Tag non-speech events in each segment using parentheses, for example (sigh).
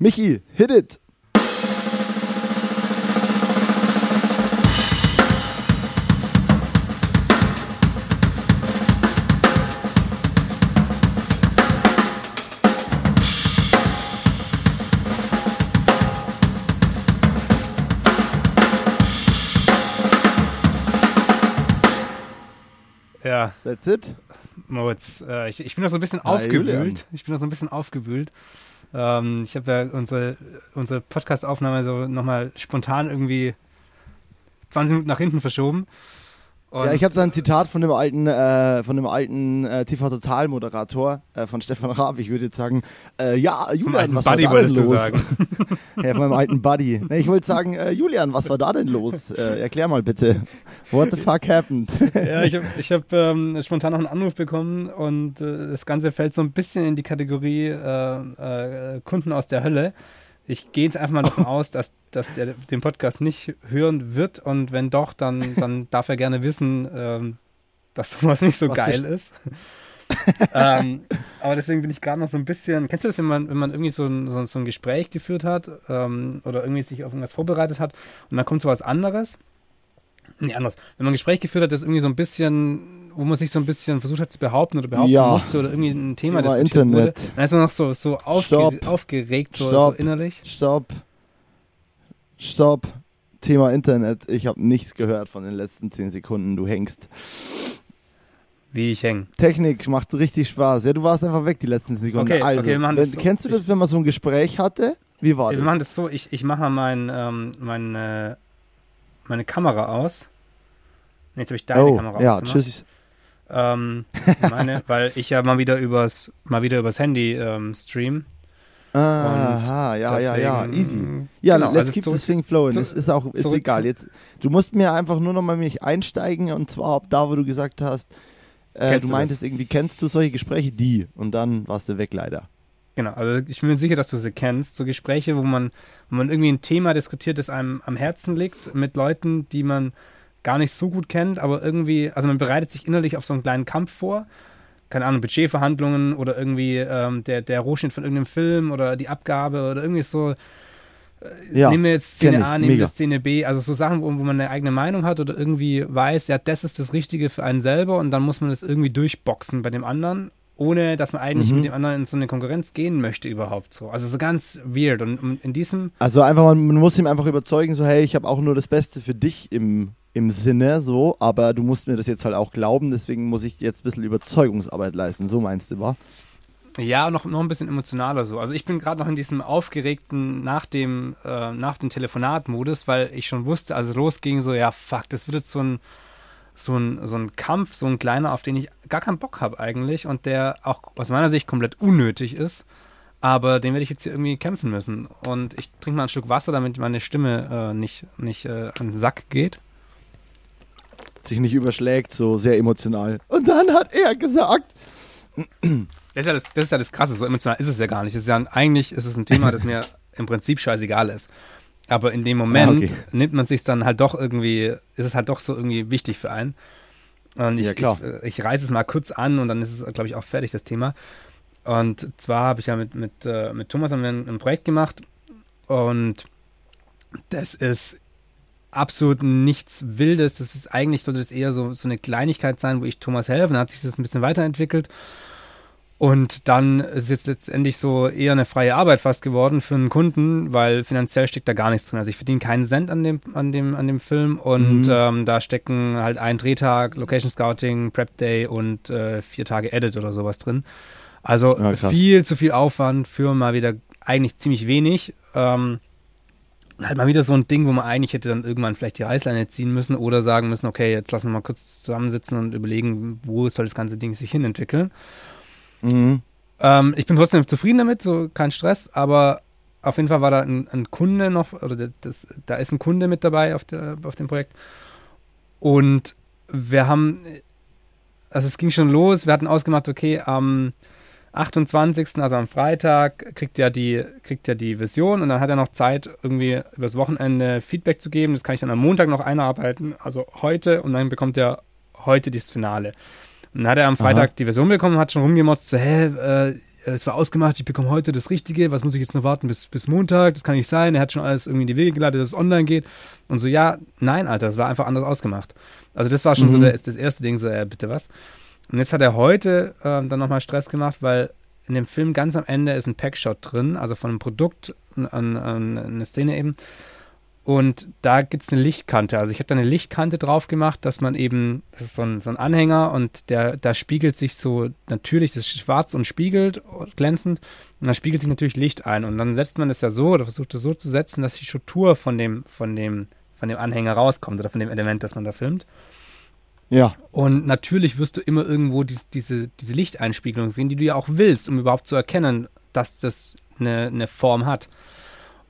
Michi, hit it! Ja. That's it. Moritz, äh, ich, ich bin noch so ein bisschen Hi, aufgewühlt. Julian. Ich bin noch so ein bisschen aufgewühlt. Ähm, ich habe ja unsere, unsere Podcast-Aufnahme so nochmal spontan irgendwie 20 Minuten nach hinten verschoben. Und ja, ich habe da ein Zitat von dem alten, äh, von dem alten äh, TV Total Moderator äh, von Stefan Raab. Ich würde jetzt sagen, äh, ja, Julian, was Buddy war da denn los? sagen. (laughs) ja, von meinem alten Buddy. Nee, ich wollte sagen, äh, Julian, was war da denn los? Äh, erklär mal bitte. What the fuck happened? (laughs) ja, ich habe ich hab, ähm, spontan noch einen Anruf bekommen und äh, das Ganze fällt so ein bisschen in die Kategorie Kunden aus der Hölle ich gehe jetzt einfach mal davon (laughs) aus, dass, dass der den Podcast nicht hören wird und wenn doch, dann, dann darf er gerne wissen, ähm, dass sowas nicht so Was geil ist. (laughs) ähm, aber deswegen bin ich gerade noch so ein bisschen. Kennst du das, wenn man, wenn man irgendwie so ein, so, so ein Gespräch geführt hat ähm, oder irgendwie sich auf irgendwas vorbereitet hat und dann kommt so was anderes? Nee, anders. Wenn man ein Gespräch geführt hat, das irgendwie so ein bisschen wo man sich so ein bisschen versucht hat zu behaupten oder behaupten ja. musste oder irgendwie ein Thema Thema Internet. Wurde, dann ist man noch so, so aufge aufgeregt, so, Stopp. so innerlich. Stopp. Stopp. Thema Internet. Ich habe nichts gehört von den letzten 10 Sekunden. Du hängst. Wie ich hänge. Technik macht richtig Spaß. Ja, du warst einfach weg die letzten Sekunden. Okay, also, okay, wir machen das wenn, Kennst du das, wenn man so ein Gespräch hatte? Wie war wir das? Wir machen das so, ich, ich mache mein, ähm, meine, meine Kamera aus. Jetzt habe ich deine oh, Kamera ja, ausgemacht. Tschüss. Ähm, meine, (laughs) weil ich ja mal wieder übers, mal wieder übers Handy ähm, stream. Aha, ja, deswegen, ja, ja, easy. Ja, genau, let's also keep zurück, this thing flowing. Zu, ist, ist auch, ist egal. Jetzt, du musst mir einfach nur noch mal mich einsteigen und zwar ab da, wo du gesagt hast, äh, du meintest du irgendwie, kennst du solche Gespräche? Die. Und dann warst du weg leider. Genau, also ich bin mir sicher, dass du sie kennst. So Gespräche, wo man, wo man irgendwie ein Thema diskutiert, das einem am Herzen liegt, mit Leuten, die man gar nicht so gut kennt, aber irgendwie, also man bereitet sich innerlich auf so einen kleinen Kampf vor. Keine Ahnung, Budgetverhandlungen oder irgendwie ähm, der, der Rohschnitt von irgendeinem Film oder die Abgabe oder irgendwie so. Äh, ja, nehmen wir jetzt Szene A, nehmen wir Szene B, also so Sachen, wo, wo, man eine eigene Meinung hat oder irgendwie weiß, ja, das ist das Richtige für einen selber und dann muss man das irgendwie durchboxen bei dem anderen, ohne dass man eigentlich mhm. mit dem anderen in so eine Konkurrenz gehen möchte überhaupt so. Also so ganz weird und in diesem... Also einfach, man, man muss ihm einfach überzeugen, so hey, ich habe auch nur das Beste für dich im im Sinne so, aber du musst mir das jetzt halt auch glauben, deswegen muss ich jetzt ein bisschen Überzeugungsarbeit leisten. So meinst du, wa? Ja, noch, noch ein bisschen emotionaler so. Also ich bin gerade noch in diesem aufgeregten nach dem, äh, nach dem Telefonat-Modus, weil ich schon wusste, als es losging, so, ja, fuck, das wird jetzt so ein, so ein, so ein Kampf, so ein kleiner, auf den ich gar keinen Bock habe eigentlich und der auch aus meiner Sicht komplett unnötig ist. Aber den werde ich jetzt hier irgendwie kämpfen müssen. Und ich trinke mal ein Stück Wasser, damit meine Stimme äh, nicht, nicht äh, an den Sack geht sich nicht überschlägt, so sehr emotional. Und dann hat er gesagt. Das ist, ja das, das ist ja das Krasse, so emotional ist es ja gar nicht. Es ist ja, eigentlich ist es ein Thema, das mir (laughs) im Prinzip scheißegal ist. Aber in dem Moment ah, okay. nimmt man sich dann halt doch irgendwie, ist es halt doch so irgendwie wichtig für einen. Und ich, ja, ich, äh, ich reiße es mal kurz an und dann ist es, glaube ich, auch fertig, das Thema. Und zwar habe ich ja mit, mit, äh, mit Thomas ein, ein Projekt gemacht und das ist absolut nichts Wildes. Das ist eigentlich sollte das eher so, so eine Kleinigkeit sein, wo ich Thomas helfe. Dann hat sich das ein bisschen weiterentwickelt. Und dann ist es letztendlich so eher eine freie Arbeit fast geworden für einen Kunden, weil finanziell steckt da gar nichts drin. Also ich verdiene keinen Cent an dem, an dem, an dem Film und mhm. ähm, da stecken halt ein Drehtag, Location Scouting, Prep Day und äh, vier Tage Edit oder sowas drin. Also ja, viel zu viel Aufwand für mal wieder eigentlich ziemlich wenig. Ähm, halt mal wieder so ein Ding, wo man eigentlich hätte dann irgendwann vielleicht die Reißleine ziehen müssen oder sagen müssen, okay, jetzt lassen wir mal kurz zusammensitzen und überlegen, wo soll das ganze Ding sich hinentwickeln. Mhm. Ähm, ich bin trotzdem zufrieden damit, so kein Stress, aber auf jeden Fall war da ein, ein Kunde noch, oder das, da ist ein Kunde mit dabei auf, der, auf dem Projekt. Und wir haben, also es ging schon los, wir hatten ausgemacht, okay, am ähm, 28., also am Freitag, kriegt er die, kriegt er die Vision und dann hat er noch Zeit, irgendwie übers Wochenende Feedback zu geben. Das kann ich dann am Montag noch einarbeiten, also heute, und dann bekommt er heute das Finale. Und dann hat er am Freitag Aha. die Version bekommen, hat schon rumgemotzt, so, hä, äh, es war ausgemacht, ich bekomme heute das Richtige, was muss ich jetzt noch warten bis, bis Montag, das kann nicht sein, er hat schon alles irgendwie in die Wege geleitet, dass es online geht. Und so, ja, nein, Alter, das war einfach anders ausgemacht. Also das war schon mhm. so der, das erste Ding, so, äh, bitte was. Und jetzt hat er heute äh, dann nochmal Stress gemacht, weil in dem Film ganz am Ende ist ein Packshot drin, also von einem Produkt, an, an, eine Szene eben. Und da gibt es eine Lichtkante. Also ich habe da eine Lichtkante drauf gemacht, dass man eben, das ist so ein, so ein Anhänger und der, da spiegelt sich so natürlich, das ist schwarz und spiegelt, glänzend, und da spiegelt sich natürlich Licht ein. Und dann setzt man es ja so oder versucht es so zu setzen, dass die Struktur von dem, von dem, von dem Anhänger rauskommt oder von dem Element, das man da filmt. Ja. Und natürlich wirst du immer irgendwo dies, diese, diese Lichteinspiegelung sehen, die du ja auch willst, um überhaupt zu erkennen, dass das eine, eine Form hat.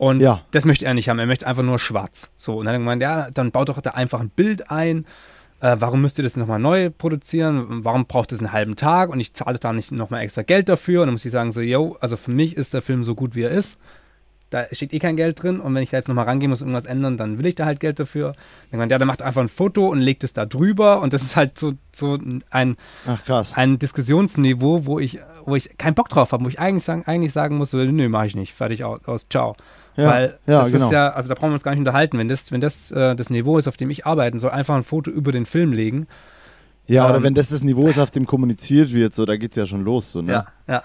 Und ja. das möchte er nicht haben. Er möchte einfach nur schwarz. So, und dann hat er gemeint, ja, dann baut doch da einfach ein Bild ein. Äh, warum müsst ihr das nochmal neu produzieren? Warum braucht es einen halben Tag? Und ich zahle da nicht nochmal extra Geld dafür. Und dann muss ich sagen, so, yo, also für mich ist der Film so gut, wie er ist da steht eh kein Geld drin und wenn ich da jetzt nochmal rangehen muss, irgendwas ändern, dann will ich da halt Geld dafür. Dann ja, der macht einfach ein Foto und legt es da drüber und das ist halt so, so ein, Ach, ein Diskussionsniveau, wo ich, wo ich keinen Bock drauf habe, wo ich eigentlich sagen, eigentlich sagen muss, so, nö, mache ich nicht, fertig aus ciao. Ja, Weil das genau. ist ja, also da brauchen wir uns gar nicht unterhalten. Wenn das, wenn das äh, das Niveau ist, auf dem ich arbeiten soll, einfach ein Foto über den Film legen. Ja, ähm, oder wenn das das Niveau ist, auf dem kommuniziert wird, so, da geht es ja schon los. So, ne? Ja, ja.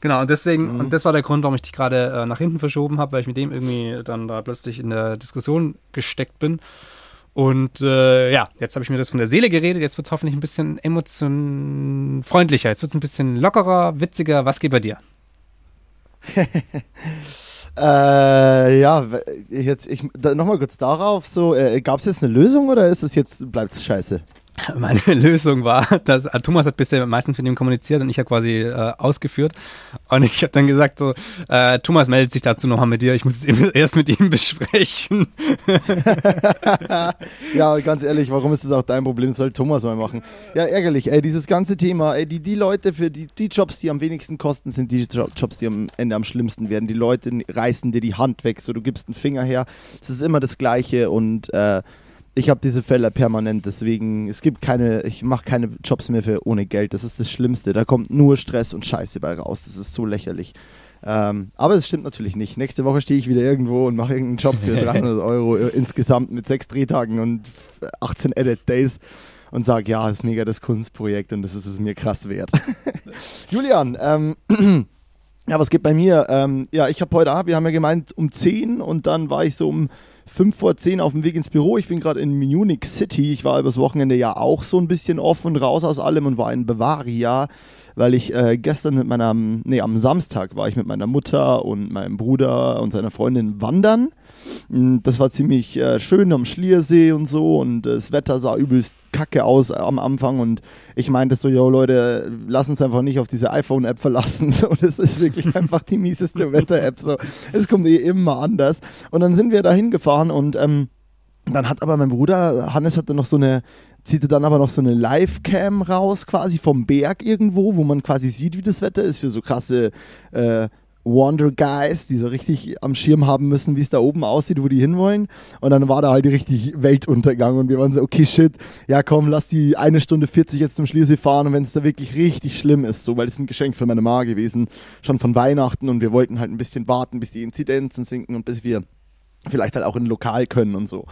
Genau, und deswegen, mhm. und das war der Grund, warum ich dich gerade äh, nach hinten verschoben habe, weil ich mit dem irgendwie dann da plötzlich in der Diskussion gesteckt bin. Und äh, ja, jetzt habe ich mir das von der Seele geredet, jetzt wird es hoffentlich ein bisschen emotion freundlicher, jetzt wird es ein bisschen lockerer, witziger. Was geht bei dir? (laughs) äh, ja, jetzt ich nochmal kurz darauf, so, äh, gab es jetzt eine Lösung oder ist es jetzt, bleibt es scheiße? Meine (laughs) Lösung war, dass äh, Thomas hat bisher meistens mit ihm kommuniziert und ich habe quasi äh, ausgeführt. Und ich habe dann gesagt so, äh, Thomas meldet sich dazu nochmal mit dir. Ich muss es (laughs) erst mit ihm besprechen. (laughs) ja, ganz ehrlich, warum ist das auch dein Problem? Das soll Thomas mal machen. Ja, ärgerlich. Ey, dieses ganze Thema, ey, die, die Leute für die, die Jobs, die am wenigsten kosten, sind die Jobs, die am Ende am schlimmsten werden. Die Leute reißen dir die Hand weg, so du gibst einen Finger her. Es ist immer das Gleiche und äh, ich habe diese Fälle permanent, deswegen, es gibt keine, ich mache keine Jobs mehr für ohne Geld. Das ist das Schlimmste. Da kommt nur Stress und Scheiße bei raus. Das ist so lächerlich. Ähm, aber es stimmt natürlich nicht. Nächste Woche stehe ich wieder irgendwo und mache irgendeinen Job für (laughs) 300 Euro insgesamt mit sechs Drehtagen und 18 Edit Days und sage, ja, das ist mega das Kunstprojekt und das ist es mir krass wert. (laughs) Julian, ähm, (clears throat) ja, was geht bei mir? Ähm, ja, ich habe heute Abend, wir haben ja gemeint um 10 und dann war ich so um fünf vor zehn auf dem Weg ins Büro. Ich bin gerade in Munich City. Ich war übers Wochenende ja auch so ein bisschen offen raus aus allem und war in Bavaria, weil ich äh, gestern mit meiner, nee, am Samstag war ich mit meiner Mutter und meinem Bruder und seiner Freundin wandern. Mm, das war ziemlich äh, schön am Schliersee und so und das Wetter sah übelst kacke aus am Anfang und ich meinte so, yo Leute, lass uns einfach nicht auf diese iPhone-App verlassen. (laughs) So, das ist wirklich (laughs) einfach die mieseste Wetter-App. So, es kommt eh immer anders. Und dann sind wir da hingefahren und ähm, dann hat aber mein Bruder, Hannes hatte noch so eine, zieht er dann aber noch so eine Live-Cam raus, quasi vom Berg irgendwo, wo man quasi sieht, wie das Wetter ist, für so krasse äh, Wonder Guys, die so richtig am Schirm haben müssen, wie es da oben aussieht, wo die hinwollen. Und dann war da halt richtig Weltuntergang und wir waren so, okay, shit, ja komm, lass die eine Stunde 40 jetzt zum Schliersee fahren und wenn es da wirklich richtig schlimm ist, so, weil es ein Geschenk für meine Mama gewesen, schon von Weihnachten und wir wollten halt ein bisschen warten, bis die Inzidenzen sinken und bis wir vielleicht halt auch in ein Lokal können und so.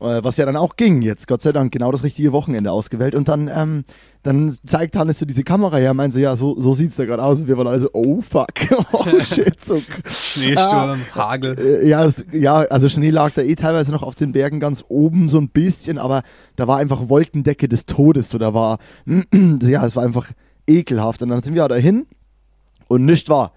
Äh, was ja dann auch ging jetzt, Gott sei Dank, genau das richtige Wochenende ausgewählt. Und dann, ähm, dann zeigt Hannes so diese Kamera her, meint so, ja, so, so sieht's da gerade aus. Und wir waren alle so, oh fuck, (laughs) oh shit. So. Schneesturm, ah, Hagel. Äh, ja, das, ja, also Schnee lag da eh teilweise noch auf den Bergen ganz oben so ein bisschen, aber da war einfach Wolkendecke des Todes. So, da war, (clears throat) ja, es war einfach ekelhaft. Und dann sind wir dahin und nichts war.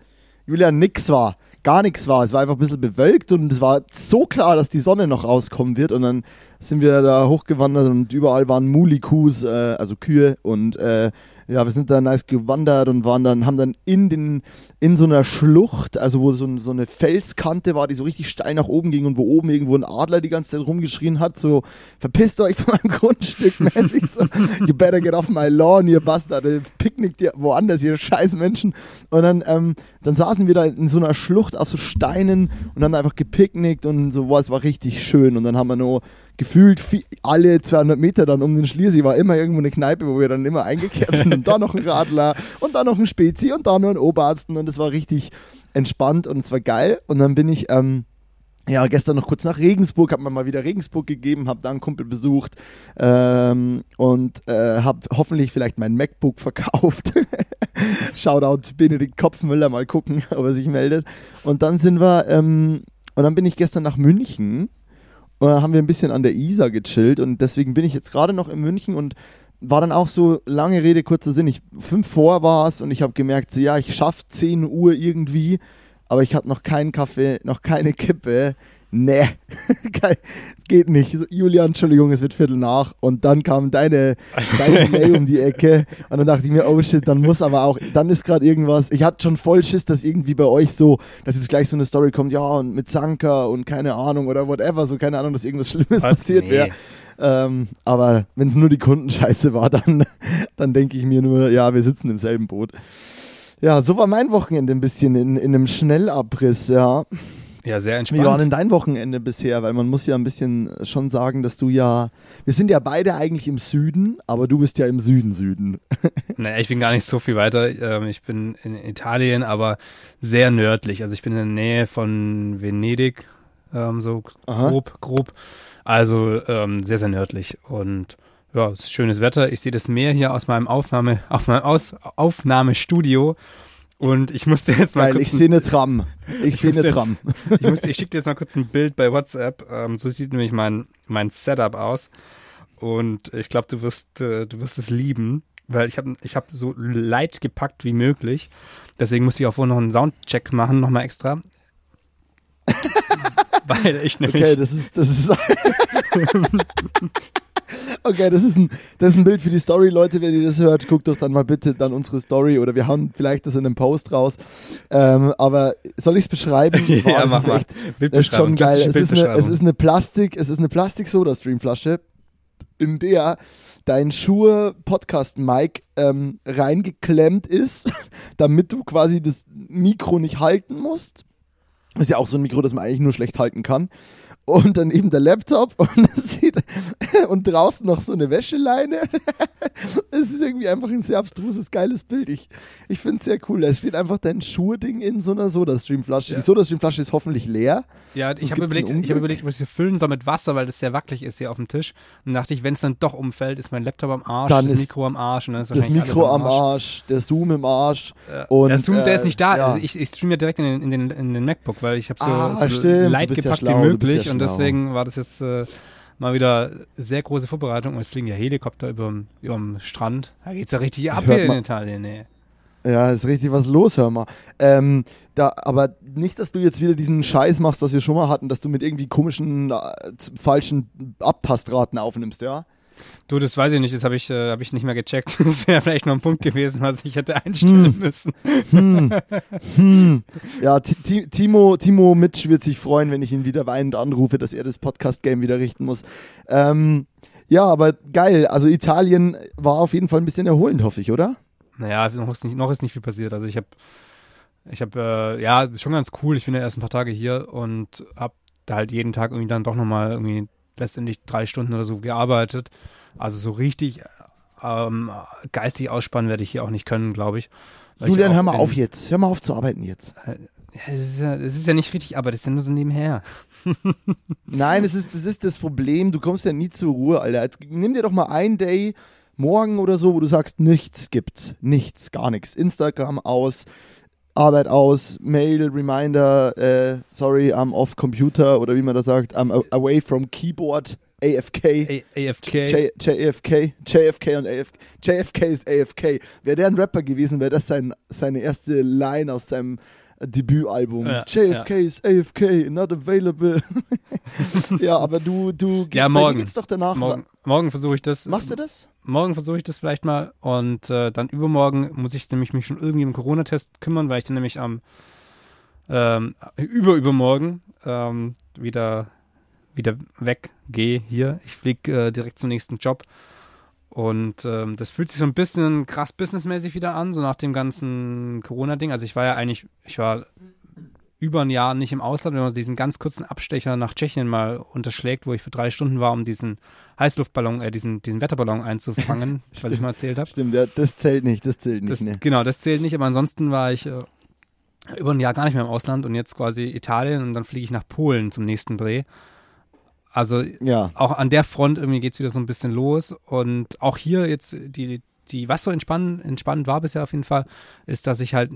Julian, nix war gar nichts war. Es war einfach ein bisschen bewölkt und es war so klar, dass die Sonne noch rauskommen wird. Und dann sind wir da hochgewandert und überall waren Mulikus, äh, also Kühe und äh, ja, wir sind da nice gewandert und waren dann, haben dann in den, in so einer Schlucht, also wo so, so eine Felskante war, die so richtig steil nach oben ging und wo oben irgendwo ein Adler die ganze Zeit rumgeschrien hat, so, verpisst euch von meinem (laughs) Grundstück mäßig, so, you better get off my lawn, ihr Bastard, picknickt ihr woanders, ihr scheiß Menschen. Und dann, ähm, dann saßen wir da in so einer Schlucht auf so Steinen und haben einfach gepicknickt und so, boah, es war richtig schön und dann haben wir nur gefühlt alle 200 Meter dann um den Schliersee war immer irgendwo eine Kneipe, wo wir dann immer eingekehrt sind und da noch ein Radler und da noch ein Spezi und da noch ein Oberarzt und es war richtig entspannt und es war geil und dann bin ich ähm, ja, gestern noch kurz nach Regensburg, habe mir mal wieder Regensburg gegeben, habe da einen Kumpel besucht ähm, und äh, habe hoffentlich vielleicht mein MacBook verkauft. (laughs) Shoutout Benedikt Kopfmüller, mal gucken, (laughs) ob er sich meldet. Und dann sind wir, ähm, und dann bin ich gestern nach München und dann haben wir ein bisschen an der Isar gechillt und deswegen bin ich jetzt gerade noch in München und war dann auch so lange Rede, kurzer Sinn. Ich, fünf vor war es und ich habe gemerkt, so, ja, ich schaffe 10 Uhr irgendwie aber ich hatte noch keinen Kaffee, noch keine Kippe. Nee, (laughs) geht nicht. Julian, Entschuldigung, es wird Viertel nach. Und dann kam deine, deine (laughs) Mail um die Ecke. Und dann dachte ich mir, oh shit, dann muss aber auch, dann ist gerade irgendwas. Ich hatte schon voll Schiss, dass irgendwie bei euch so, dass jetzt gleich so eine Story kommt, ja, und mit Zanka und keine Ahnung oder whatever, so keine Ahnung, dass irgendwas Schlimmes Was? passiert nee. wäre. Ähm, aber wenn es nur die Kundenscheiße war, dann, dann denke ich mir nur, ja, wir sitzen im selben Boot. Ja, so war mein Wochenende ein bisschen in, in einem Schnellabriss, ja. Ja, sehr entspannt. Wie war denn dein Wochenende bisher? Weil man muss ja ein bisschen schon sagen, dass du ja, wir sind ja beide eigentlich im Süden, aber du bist ja im Süden Süden. (laughs) naja, ich bin gar nicht so viel weiter. Ähm, ich bin in Italien, aber sehr nördlich. Also ich bin in der Nähe von Venedig, ähm, so Aha. grob, grob. Also ähm, sehr, sehr nördlich. Und ja, es ist schönes Wetter. Ich sehe das Meer hier aus meinem Aufnahme, auf meinem aus, Aufnahmestudio. Und ich musste jetzt mal. Geil, ich sehe eine Tram. Ich, sehe eine Tram. ich, ich (laughs) schicke dir jetzt mal kurz ein Bild bei WhatsApp. Ähm, so sieht nämlich mein, mein Setup aus. Und ich glaube, du wirst, äh, du wirst es lieben, weil ich habe ich hab so light gepackt wie möglich. Deswegen musste ich auch wohl noch einen Soundcheck machen, nochmal extra. (laughs) weil ich nämlich. Okay, das ist, das ist. (laughs) (laughs) Okay, das ist, ein, das ist ein Bild für die Story. Leute, wenn ihr das hört, guckt doch dann mal bitte dann unsere Story oder wir hauen vielleicht das in einem Post raus. Ähm, aber soll ich es beschreiben? (laughs) Boah, ja, mach mal. Das ist schon geil. Es ist, eine, es ist eine Plastik, es ist eine Plastik-Soda-Stream-Flasche, in der dein Schuhe-Podcast-Mic ähm, reingeklemmt ist, (laughs) damit du quasi das Mikro nicht halten musst. Das ist ja auch so ein Mikro, das man eigentlich nur schlecht halten kann und dann eben der Laptop (laughs) und, sieht, und draußen noch so eine Wäscheleine. (laughs) Es ist irgendwie einfach ein sehr abstruses, geiles Bild. Ich, ich finde es sehr cool. Es steht einfach dein Schuhding in so einer Soda-Stream-Flasche. Ja. Die Soda-Stream-Flasche ist hoffentlich leer. Ja, ich habe überlegt, hab überlegt, ob ich sie füllen soll mit Wasser, weil das sehr wackelig ist hier auf dem Tisch. Und dachte ich, wenn es dann doch umfällt, ist mein Laptop am Arsch, dann das Mikro am Arsch. Und dann ist das Mikro am Arsch. Arsch. der Zoom im Arsch. Ja. Und, der Zoom, der ist nicht da. Ja. Also ich, ich streame ja direkt in den, in den, in den MacBook, weil ich habe so, ah, so light gepackt wie möglich. Und deswegen war das jetzt äh, mal wieder sehr große Vorbereitung und es fliegen ja Helikopter über dem Strand. Da geht es ja richtig ab hier in Italien, ey. Ja, ist richtig was los, hör mal. Ähm, da, aber nicht, dass du jetzt wieder diesen Scheiß machst, das wir schon mal hatten, dass du mit irgendwie komischen, äh, falschen Abtastraten aufnimmst, ja? Du, das weiß ich nicht, das habe ich, äh, hab ich nicht mehr gecheckt. (laughs) Das wäre vielleicht noch ein Punkt gewesen, was ich hätte einstellen hm. müssen. Hm. (laughs) Hm. Ja, Timo, Timo Mitsch wird sich freuen, wenn ich ihn wieder weinend anrufe, dass er das Podcast-Game wieder richten muss. Ähm, ja, aber geil. Also Italien war auf jeden Fall ein bisschen erholend, hoffe ich, oder? Naja, noch ist nicht, noch ist nicht viel passiert. Also ich habe, ich habe, äh, ja, schon ganz cool. Ich bin ja erst ein paar Tage hier und habe da halt jeden Tag irgendwie dann doch nochmal irgendwie letztendlich drei Stunden oder so gearbeitet. Also so richtig ähm, geistig ausspannen werde ich hier auch nicht können, glaube ich. Julian, ich hör mal auf jetzt. Hör mal auf zu arbeiten jetzt. Äh, es ist, ja, es ist ja nicht richtig Arbeit, es ist ja nur so nebenher. (laughs) Nein, es ist, das ist das Problem. Du kommst ja nie zur Ruhe, Alter. Jetzt, nimm dir doch mal einen Day morgen oder so, wo du sagst, nichts gibt's. Nichts, gar nichts. Instagram aus, Arbeit aus, Mail, Reminder, äh, sorry, I'm off Computer oder wie man das sagt, I'm away from Keyboard. AFK. A AFK. J JFK. JFK und AFK. JFK ist AFK. Wäre der ein Rapper gewesen, wäre das sein, seine erste Line aus seinem Debütalbum. Ja, JFK ja. is AFK, not available. (laughs) ja, aber du, du ja, morgen. geht's doch danach. Morgen, morgen versuche ich das. Machst du das? Morgen versuche ich das vielleicht mal und äh, dann übermorgen muss ich nämlich mich schon irgendwie im Corona-Test kümmern, weil ich dann nämlich am ähm, über übermorgen ähm, wieder wieder weggehe hier. Ich fliege äh, direkt zum nächsten Job und ähm, das fühlt sich so ein bisschen krass businessmäßig wieder an, so nach dem ganzen Corona-Ding. Also ich war ja eigentlich, ich war über ein Jahr nicht im Ausland, wenn man diesen ganz kurzen Abstecher nach Tschechien mal unterschlägt, wo ich für drei Stunden war, um diesen Heißluftballon, äh, diesen, diesen Wetterballon einzufangen, (laughs) was ich mal erzählt habe. Stimmt, ja, das zählt nicht, das zählt nicht. Das, nee. Genau, das zählt nicht, aber ansonsten war ich äh, über ein Jahr gar nicht mehr im Ausland und jetzt quasi Italien und dann fliege ich nach Polen zum nächsten Dreh. Also ja. auch an der Front irgendwie geht es wieder so ein bisschen los und auch hier jetzt die, die was so entspannend, entspannend war bisher auf jeden Fall, ist, dass ich halt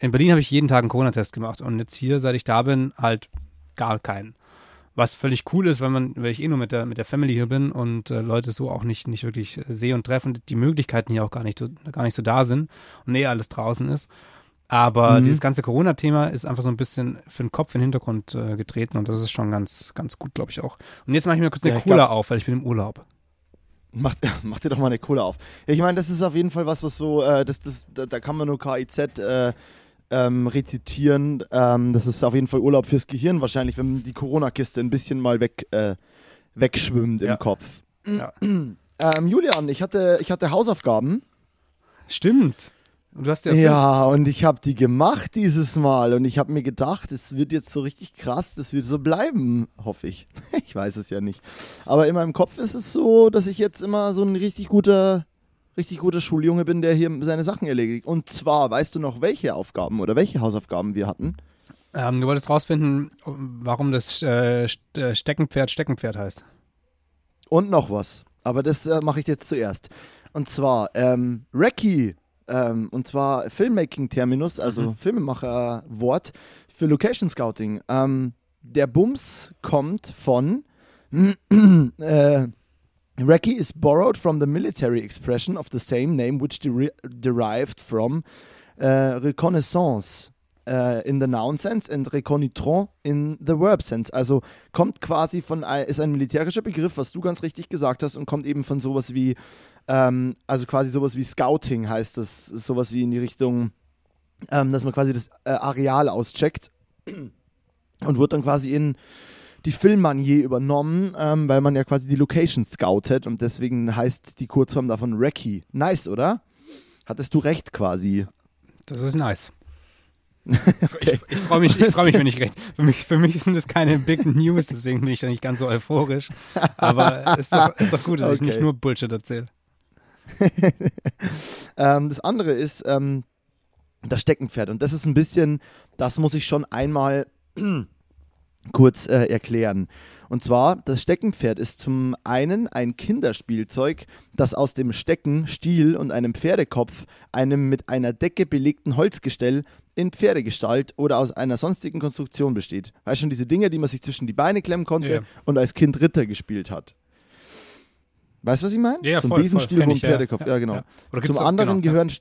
in Berlin habe ich jeden Tag einen Corona-Test gemacht und jetzt hier, seit ich da bin, halt gar keinen. Was völlig cool ist, weil man, weil ich eh nur mit der, mit der Family hier bin und äh, Leute so auch nicht, nicht wirklich sehe und treffe und die Möglichkeiten hier auch gar nicht, gar nicht so da sind und eh alles draußen ist. Aber mhm. dieses ganze Corona-Thema ist einfach so ein bisschen für den Kopf in den Hintergrund äh, getreten und das ist schon ganz, ganz gut, glaube ich auch. Und jetzt mache ich mir kurz eine ja, Cola glaub, auf, weil ich bin im Urlaub. Mach, (laughs) mach dir doch mal eine Cola auf. Ja, ich meine, das ist auf jeden Fall was, was so, äh, das, das, da, da, kann man nur KIZ äh, ähm, rezitieren. Ähm, das ist auf jeden Fall Urlaub fürs Gehirn wahrscheinlich, wenn die Corona-Kiste ein bisschen mal weg, äh, wegschwimmt ja. im Kopf. Ja. (clears throat) Ähm, Julian, ich hatte, ich hatte Hausaufgaben. Stimmt. Und du hast ja, ja und ich habe die gemacht dieses Mal und ich habe mir gedacht, es wird jetzt so richtig krass, das wird so bleiben, hoffe ich. (laughs) ich weiß es ja nicht. Aber in meinem Kopf ist es so, dass ich jetzt immer so ein richtig guter richtig guter Schuljunge bin, der hier seine Sachen erledigt. Und zwar, weißt du noch, welche Aufgaben oder welche Hausaufgaben wir hatten? Ähm, du wolltest rausfinden, warum das äh, äh, Steckenpferd Steckenpferd heißt. Und noch was. Aber das äh, mache ich jetzt zuerst. Und zwar, ähm, Recce, ähm, und zwar Filmmaking-Terminus, also mhm. Filmemacher-Wort für Location Scouting. Ähm, der Bums kommt von äh, Recce is borrowed from the military expression of the same name, which de derived from uh, reconnaissance uh, in the noun sense and reconnaître in the verb sense. Also kommt quasi von, ist ein militärischer Begriff, was du ganz richtig gesagt hast, und kommt eben von sowas wie, ähm, also quasi sowas wie Scouting heißt das, sowas wie in die Richtung, ähm, dass man quasi das äh, Areal auscheckt und wird dann quasi in die Filmmanier übernommen, ähm, weil man ja quasi die Location scoutet und deswegen heißt die Kurzform davon Recce. Nice, oder? Hattest du recht quasi. Das ist nice. Okay. Ich, ich freue mich, freu mich, wenn ich (laughs) recht. Für mich, für mich sind das keine Big News, deswegen bin ich da nicht ganz so euphorisch. Aber ist doch, ist doch gut, dass okay. ich nicht nur Bullshit erzähle. (laughs) ähm, das andere ist ähm, das Steckenpferd. Und das ist ein bisschen, das muss ich schon einmal (clears throat) kurz äh, erklären. Und zwar, das Steckenpferd ist zum einen ein Kinderspielzeug, das aus dem Stecken, Stiel und einem Pferdekopf, einem mit einer Decke belegten Holzgestell in Pferdegestalt oder aus einer sonstigen Konstruktion besteht. Weißt du schon, diese Dinge, die man sich zwischen die Beine klemmen konnte ja. und als Kind Ritter gespielt hat. Weißt du, was ich meine? Ja, Zum voll, Besenstiel und Pferdekopf, ja, ja genau. Zum anderen genau, gehören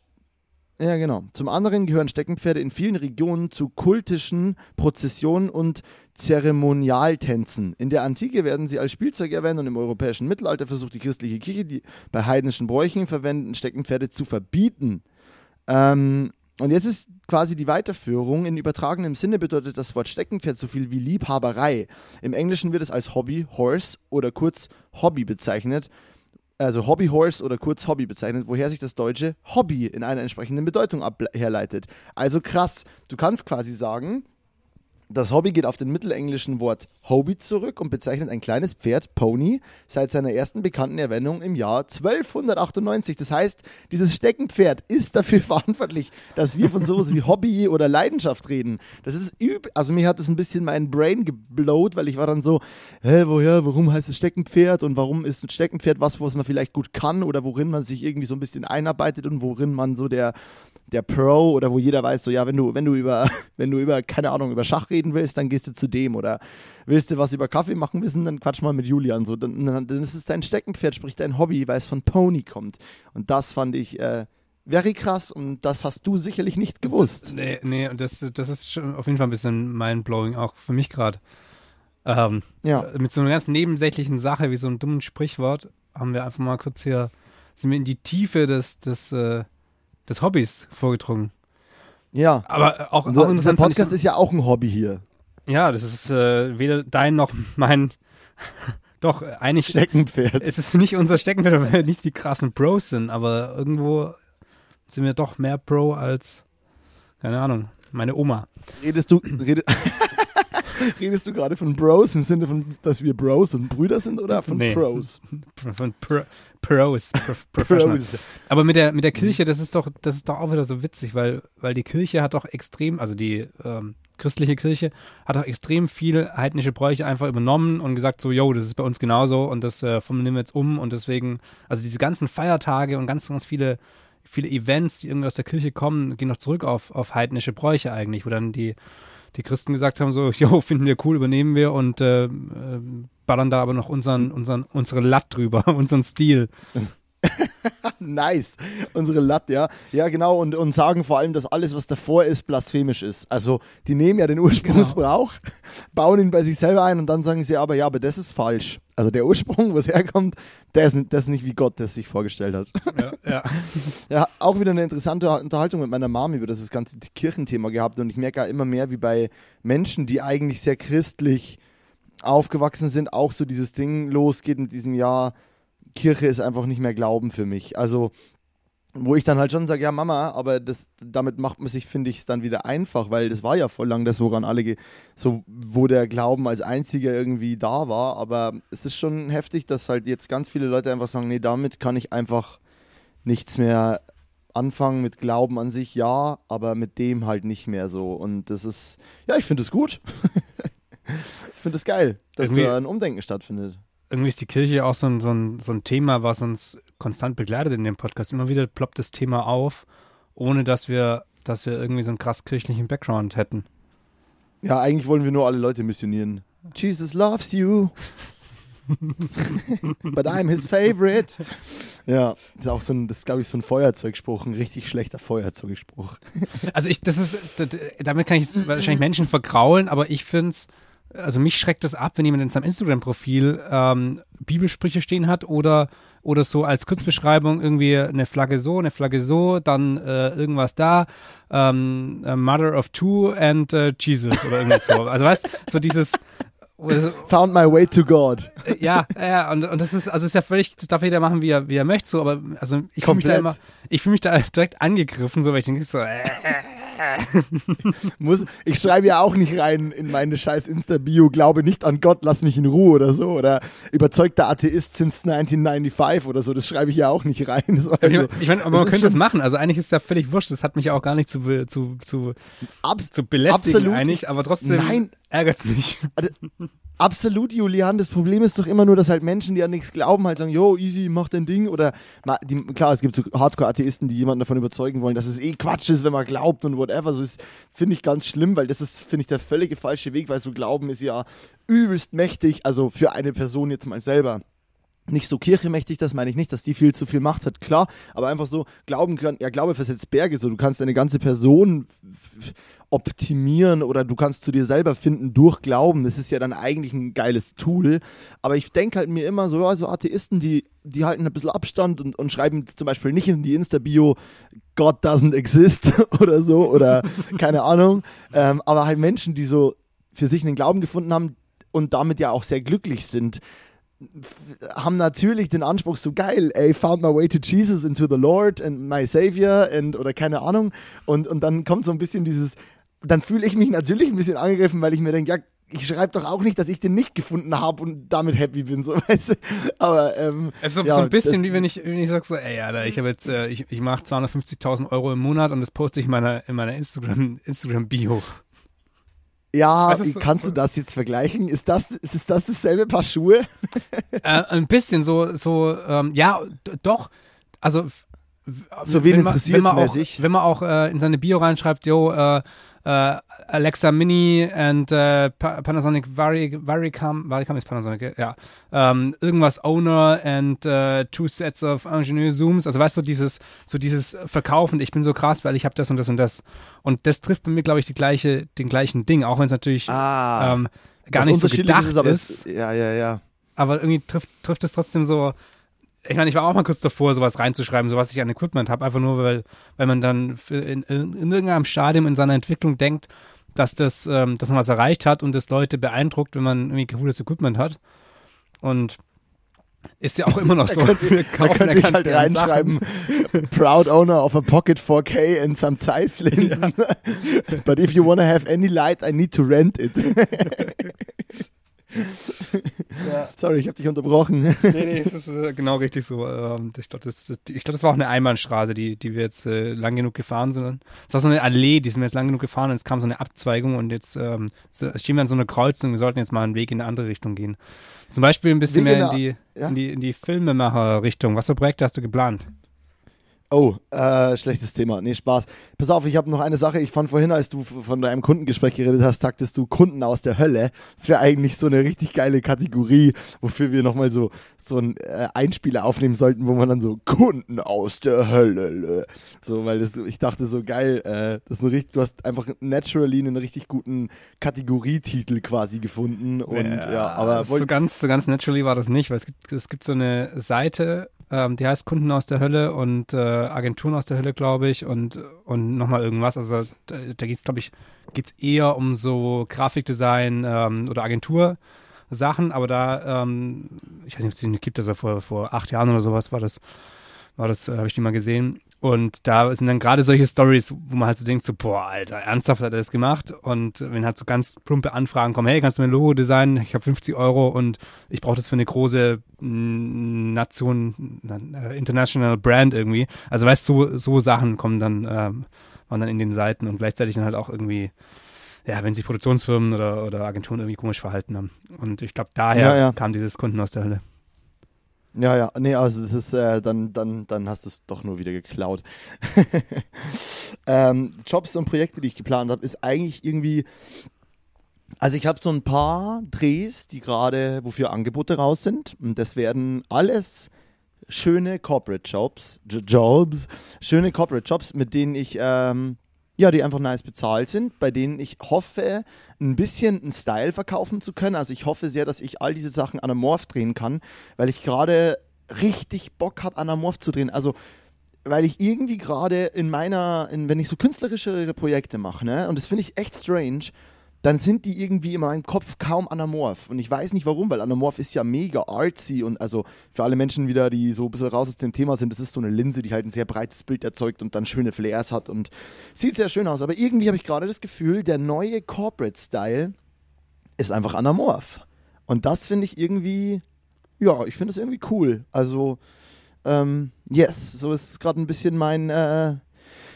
ja, genau. Zum anderen gehören Steckenpferde in vielen Regionen zu kultischen Prozessionen und Zeremonialtänzen. In der Antike werden sie als Spielzeug erwähnt und im europäischen Mittelalter versucht die christliche Kirche, die bei heidnischen Bräuchen verwendeten Steckenpferde zu verbieten. Ähm, und jetzt ist quasi die Weiterführung. In übertragenem Sinne bedeutet das Wort Steckenpferd so viel wie Liebhaberei. Im Englischen wird es als Hobby, Horse oder kurz Hobby bezeichnet also Hobbyhorse oder kurz Hobby bezeichnet, woher sich das deutsche Hobby in einer entsprechenden Bedeutung herleitet. Also krass, du kannst quasi sagen, das Hobby geht auf den mittelenglischen Wort Hobby zurück und bezeichnet ein kleines Pferd, Pony, seit seiner ersten bekannten Erwähnung im Jahr 1298. Das heißt, dieses Steckenpferd ist dafür (laughs) verantwortlich, dass wir von sowas wie Hobby oder Leidenschaft reden. Das ist üb, also mir hat das ein bisschen mein Brain geblowt, weil ich war dann so, hä, woher, warum heißt es Steckenpferd und warum ist ein Steckenpferd was, was man vielleicht gut kann oder worin man sich irgendwie so ein bisschen einarbeitet und worin man so der der Pro oder wo jeder weiß, so ja, wenn du, wenn du über, (laughs) wenn du über, keine Ahnung, über Schach reden willst, dann gehst du zu dem oder willst du was über Kaffee machen wissen, dann quatsch mal mit Julian. So, dann, dann ist es dein Steckenpferd, sprich dein Hobby, weil es von Pony kommt. Und das fand ich äh, very krass und das hast du sicherlich nicht gewusst. Nee, nee, das, das ist schon auf jeden Fall ein bisschen mindblowing, auch für mich gerade. Ähm, ja. Mit so einer ganz nebensächlichen Sache wie so einem dummen Sprichwort haben wir einfach mal kurz hier, sind wir in die Tiefe des, des äh, des Hobbys vorgedrungen. Ja. Aber auch, auch Dieser Podcast ist ja auch ein Hobby hier. Ja, das ist äh, weder dein noch mein. (laughs) Doch, eigentlich. Steckenpferd. Es ist nicht unser Steckenpferd, weil wir nicht die krassen Pros sind, aber irgendwo sind wir doch mehr Pro als. Keine Ahnung. Meine Oma. Redest du, red, (laughs) (laughs) redest du gerade von Bros im Sinne von, dass wir Bros und Brüder sind oder von nee. Pros? (laughs) Von Pro, Pros, (laughs) Pros. Aber mit der, mit der Kirche, das ist doch, das ist doch auch wieder so witzig, weil, weil die Kirche hat doch extrem, also die ähm, christliche Kirche hat auch extrem viel heidnische Bräuche einfach übernommen und gesagt so, yo, das ist bei uns genauso und das äh, formulieren wir jetzt um und deswegen, also diese ganzen Feiertage und ganz, ganz viele, viele Events, die irgendwie aus der Kirche kommen, gehen noch zurück auf, auf heidnische Bräuche eigentlich, wo dann die, die Christen gesagt haben so, (laughs) yo, finden wir cool, übernehmen wir und äh, äh, ballern da aber noch unseren, unseren, unsere Latt drüber, (laughs) unseren Stil. (laughs) nice. Unsere Latte, ja. Ja, genau. Und, und sagen vor allem, dass alles, was davor ist, blasphemisch ist. Also, die nehmen ja den Ursprungsbrauch, genau. (laughs) bauen ihn bei sich selber ein und dann sagen sie aber, ja, aber das ist falsch. Also, der Ursprung, wo es herkommt, der ist, das ist nicht wie Gott das sich vorgestellt hat. Ja, ja. (laughs) ja, auch wieder eine interessante Unterhaltung mit meiner Mom über das ganze Kirchenthema gehabt. Und ich merke ja immer mehr, wie bei Menschen, die eigentlich sehr christlich aufgewachsen sind, auch so dieses Ding losgeht mit diesem Jahr Kirche ist einfach nicht mehr Glauben für mich. Also, wo ich dann halt schon sage, ja Mama, aber das, damit macht man sich, finde ich, es dann wieder einfach, weil das war ja voll lang das, woran alle, so, wo der Glauben als einziger irgendwie da war. Aber es ist schon heftig, dass halt jetzt ganz viele Leute einfach sagen, nee, damit kann ich einfach nichts mehr anfangen mit Glauben an sich, ja, aber mit dem halt nicht mehr so. Und das ist, ja, ich finde es gut. (laughs) ich finde es geil, dass da ein Umdenken stattfindet irgendwie ist die Kirche auch so ein, so, ein, so ein Thema, was uns konstant begleitet in dem Podcast. Immer wieder ploppt das Thema auf, ohne dass wir, dass wir irgendwie so einen krass kirchlichen Background hätten. Ja, eigentlich wollen wir nur alle Leute missionieren. Jesus loves you. (laughs) But I'm his favorite. Ja, das ist auch so ein, das ist glaube ich so ein Feuerzeugspruch, ein richtig schlechter Feuerzeugspruch. Also ich, das ist, damit kann ich wahrscheinlich Menschen vergraulen, aber ich finde es, also mich schreckt das ab, wenn jemand in seinem Instagram-Profil ähm, Bibelsprüche stehen hat oder, oder so als Kurzbeschreibung irgendwie eine Flagge so, eine Flagge so, dann äh, irgendwas da, ähm, Mother of Two and äh, Jesus oder irgendwas so. Also weißt so dieses Found my way to God. Äh, ja, ja, und, und das ist, also ist ja völlig, das darf jeder machen, wie er, wie er möchte, so, aber also ich fühle mich da immer, ich fühle mich da direkt angegriffen, so, weil ich denke so, äh, (laughs) Muss, ich schreibe ja auch nicht rein in meine scheiß Insta-Bio, glaube nicht an Gott, lass mich in Ruhe oder so. Oder überzeugter Atheist since 1995 oder so. Das schreibe ich ja auch nicht rein. (laughs) Also, ich meine, aber man könnte das machen. Also eigentlich ist es ja völlig wurscht. Das hat mich auch gar nicht zu, zu, zu, Abs zu belästigen absolut eigentlich, aber trotzdem ärgert es mich. Also, Absolut, Julian. Das Problem ist doch immer nur, dass halt Menschen, die an nichts glauben, halt sagen, yo, easy, mach dein Ding. Oder die, klar, es gibt so Hardcore-Atheisten, die jemanden davon überzeugen wollen, dass es eh Quatsch ist, wenn man glaubt und whatever. So ist, finde ich ganz schlimm, weil das ist, finde ich, der völlige falsche Weg, weil so Glauben ist ja übelst mächtig, also für eine Person jetzt mal selber nicht so kirchemächtig, das meine ich nicht, dass die viel zu viel Macht hat, klar, aber einfach so glauben können, ja, Glaube versetzt Berge, so du kannst deine ganze Person optimieren oder du kannst zu dir selber finden durch Glauben. Das ist ja dann eigentlich ein geiles Tool. Aber ich denke halt mir immer so, ja, so Atheisten, die, die halten ein bisschen Abstand und, und schreiben zum Beispiel nicht in die Insta-Bio, God doesn't exist (laughs) oder so oder (laughs) keine Ahnung. Ähm, aber halt Menschen, die so für sich einen Glauben gefunden haben und damit ja auch sehr glücklich sind, haben natürlich den Anspruch so geil, ey, found my way to Jesus and to the Lord and my Savior and oder keine Ahnung und, und dann kommt so ein bisschen dieses, dann fühle ich mich natürlich ein bisschen angegriffen, weil ich mir denke, ja, ich schreibe doch auch nicht, dass ich den nicht gefunden habe und damit happy bin, so (laughs) weißt du. Aber ähm, es ist so, ja, so ein bisschen wie wenn ich, wenn ich sag so, ey, Alter, ich habe jetzt, äh, ich, ich mache 250.000 Euro im Monat und das poste ich in meiner, in meiner Instagram, Instagram Bio. Ja, so, kannst du das jetzt vergleichen? Ist das, ist das dasselbe Paar Schuhe? (laughs) Äh, ein bisschen so, so ähm, ja, doch. Also, so wen interessiert es mäßig? Wenn man auch äh, in seine Bio reinschreibt, yo, äh, uh, Alexa Mini and uh, Panasonic Vari Varicam, Varicam ist Panasonic, ja. Um, irgendwas Owner and uh, two sets of Ingenieur Zooms. Also weißt du, dieses, so dieses Verkaufen, ich bin so krass, weil ich habe das und das und das. Und das trifft bei mir, glaube ich, die gleiche, den gleichen Ding, auch wenn es natürlich ah, ähm, gar nicht so gedacht ist. ist. Ja, ja, ja. Aber irgendwie trifft, trifft es trotzdem so, ich meine, ich war auch mal kurz davor, sowas reinzuschreiben, so was ich an Equipment habe, einfach nur, weil, weil man dann in, in, in, irgendeinem Stadium in seiner Entwicklung denkt, dass das, ähm, dass man was erreicht hat und das Leute beeindruckt, wenn man irgendwie cooles Equipment hat. Und Ist ja auch immer noch (laughs) so. Da könnte, da könnte ich halt reinschreiben, Proud owner of a Pocket 4K and some Zeiss Linsen. Ja. (laughs) But if you wanna have any light, I need to rent it. (laughs) (laughs) Ja. Sorry, ich habe dich unterbrochen. Nee, nee, das ist äh, genau richtig so. Ähm, ich glaube, das, glaub, das war auch eine Einbahnstraße, die, die wir jetzt äh, lang genug gefahren sind. Es war so eine Allee, die sind wir jetzt lang genug gefahren und es kam so eine Abzweigung und jetzt ähm, stehen wir an so einer Kreuzung. Wir sollten jetzt mal einen Weg in eine andere Richtung gehen. Zum Beispiel ein bisschen Weg mehr in die, ja? in die, in die Filmemacher-Richtung. Was für Projekte hast du geplant? Oh, äh, schlechtes Thema. Nee, Spaß. Pass auf, ich habe noch eine Sache. Ich fand vorhin, als du von deinem Kundengespräch geredet hast, sagtest du Kunden aus der Hölle. Das wäre eigentlich so eine richtig geile Kategorie, wofür wir nochmal so, so einen äh, Einspieler aufnehmen sollten, wo man dann so Kunden aus der Hölle. So, weil das, ich dachte so geil, äh, das ist ein richtig, du hast einfach naturally einen richtig guten Kategorietitel quasi gefunden. Und ja, ja aber. So ganz, so ganz naturally war das nicht, weil es gibt, es gibt so eine Seite, ähm, die heißt Kunden aus der Hölle und äh, Agenturen aus der Hölle, glaube ich, und, und nochmal irgendwas. Also da, da geht es, glaube ich, geht's eher um so Grafikdesign ähm, oder Agentursachen, aber da, ähm, ich weiß nicht, ob es die gibt, also vor, vor acht Jahren oder sowas war das, war das, äh, habe ich die mal gesehen. Und da sind dann gerade solche Stories, wo man halt so denkt, so, boah, Alter, ernsthaft hat er das gemacht? Und wenn halt so ganz plumpe Anfragen kommen, hey, kannst du mir ein Logo designen? Ich habe 50 Euro und ich brauche das für eine große mm, Nation, äh, international Brand irgendwie. Also weißt du, so, so Sachen kommen dann, ähm, waren dann in den Seiten und gleichzeitig dann halt auch irgendwie, ja, wenn sich Produktionsfirmen oder, oder Agenturen irgendwie komisch verhalten haben. Und ich glaube, daher ja, ja. kam dieses Kunden aus der Hölle. Ja, ja, nee, also das ist, äh, dann, dann, dann hast du es doch nur wieder geklaut. (laughs) ähm, Jobs und Projekte, die ich geplant habe, ist eigentlich irgendwie. Also ich habe so ein paar Drehs, die gerade, wofür Angebote raus sind. Und das werden alles schöne Corporate Jobs, Jobs, schöne Corporate Jobs, mit denen ich ähm, ja, die einfach nice bezahlt sind, bei denen ich hoffe, ein bisschen einen Style verkaufen zu können. Also ich hoffe sehr, dass ich all diese Sachen anamorph drehen kann, weil ich gerade richtig Bock habe, anamorph zu drehen. Also weil ich irgendwie gerade in meiner, in, wenn ich so künstlerische Projekte mache, ne, und das finde ich echt strange, dann sind die irgendwie in meinem Kopf kaum anamorph. Und ich weiß nicht warum, weil anamorph ist ja mega artsy und also für alle Menschen wieder, die so ein bisschen raus aus dem Thema sind, das ist so eine Linse, die halt ein sehr breites Bild erzeugt und dann schöne Flares hat und sieht sehr schön aus. Aber irgendwie habe ich gerade das Gefühl, der neue Corporate Style ist einfach anamorph. Und das finde ich irgendwie, ja, ich finde es irgendwie cool. Also, ähm, yes, so ist gerade ein bisschen mein, äh,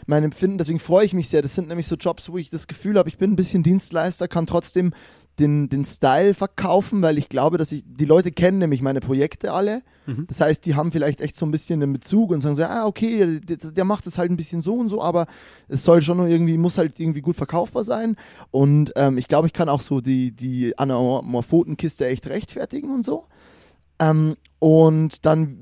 mein Empfinden. Deswegen freue ich mich sehr. Das sind nämlich so Jobs, wo ich das Gefühl habe, ich bin ein bisschen Dienstleister, kann trotzdem den, den Style verkaufen, weil ich glaube, dass ich, die Leute kennen nämlich meine Projekte alle. Mhm. Das heißt, die haben vielleicht echt so ein bisschen den Bezug und sagen so, ah, okay, der, der macht es halt ein bisschen so und so, aber es soll schon irgendwie, muss halt irgendwie gut verkaufbar sein. Und ähm, ich glaube, ich kann auch so die, die Anamorphotenkiste echt rechtfertigen und so. Ähm, und dann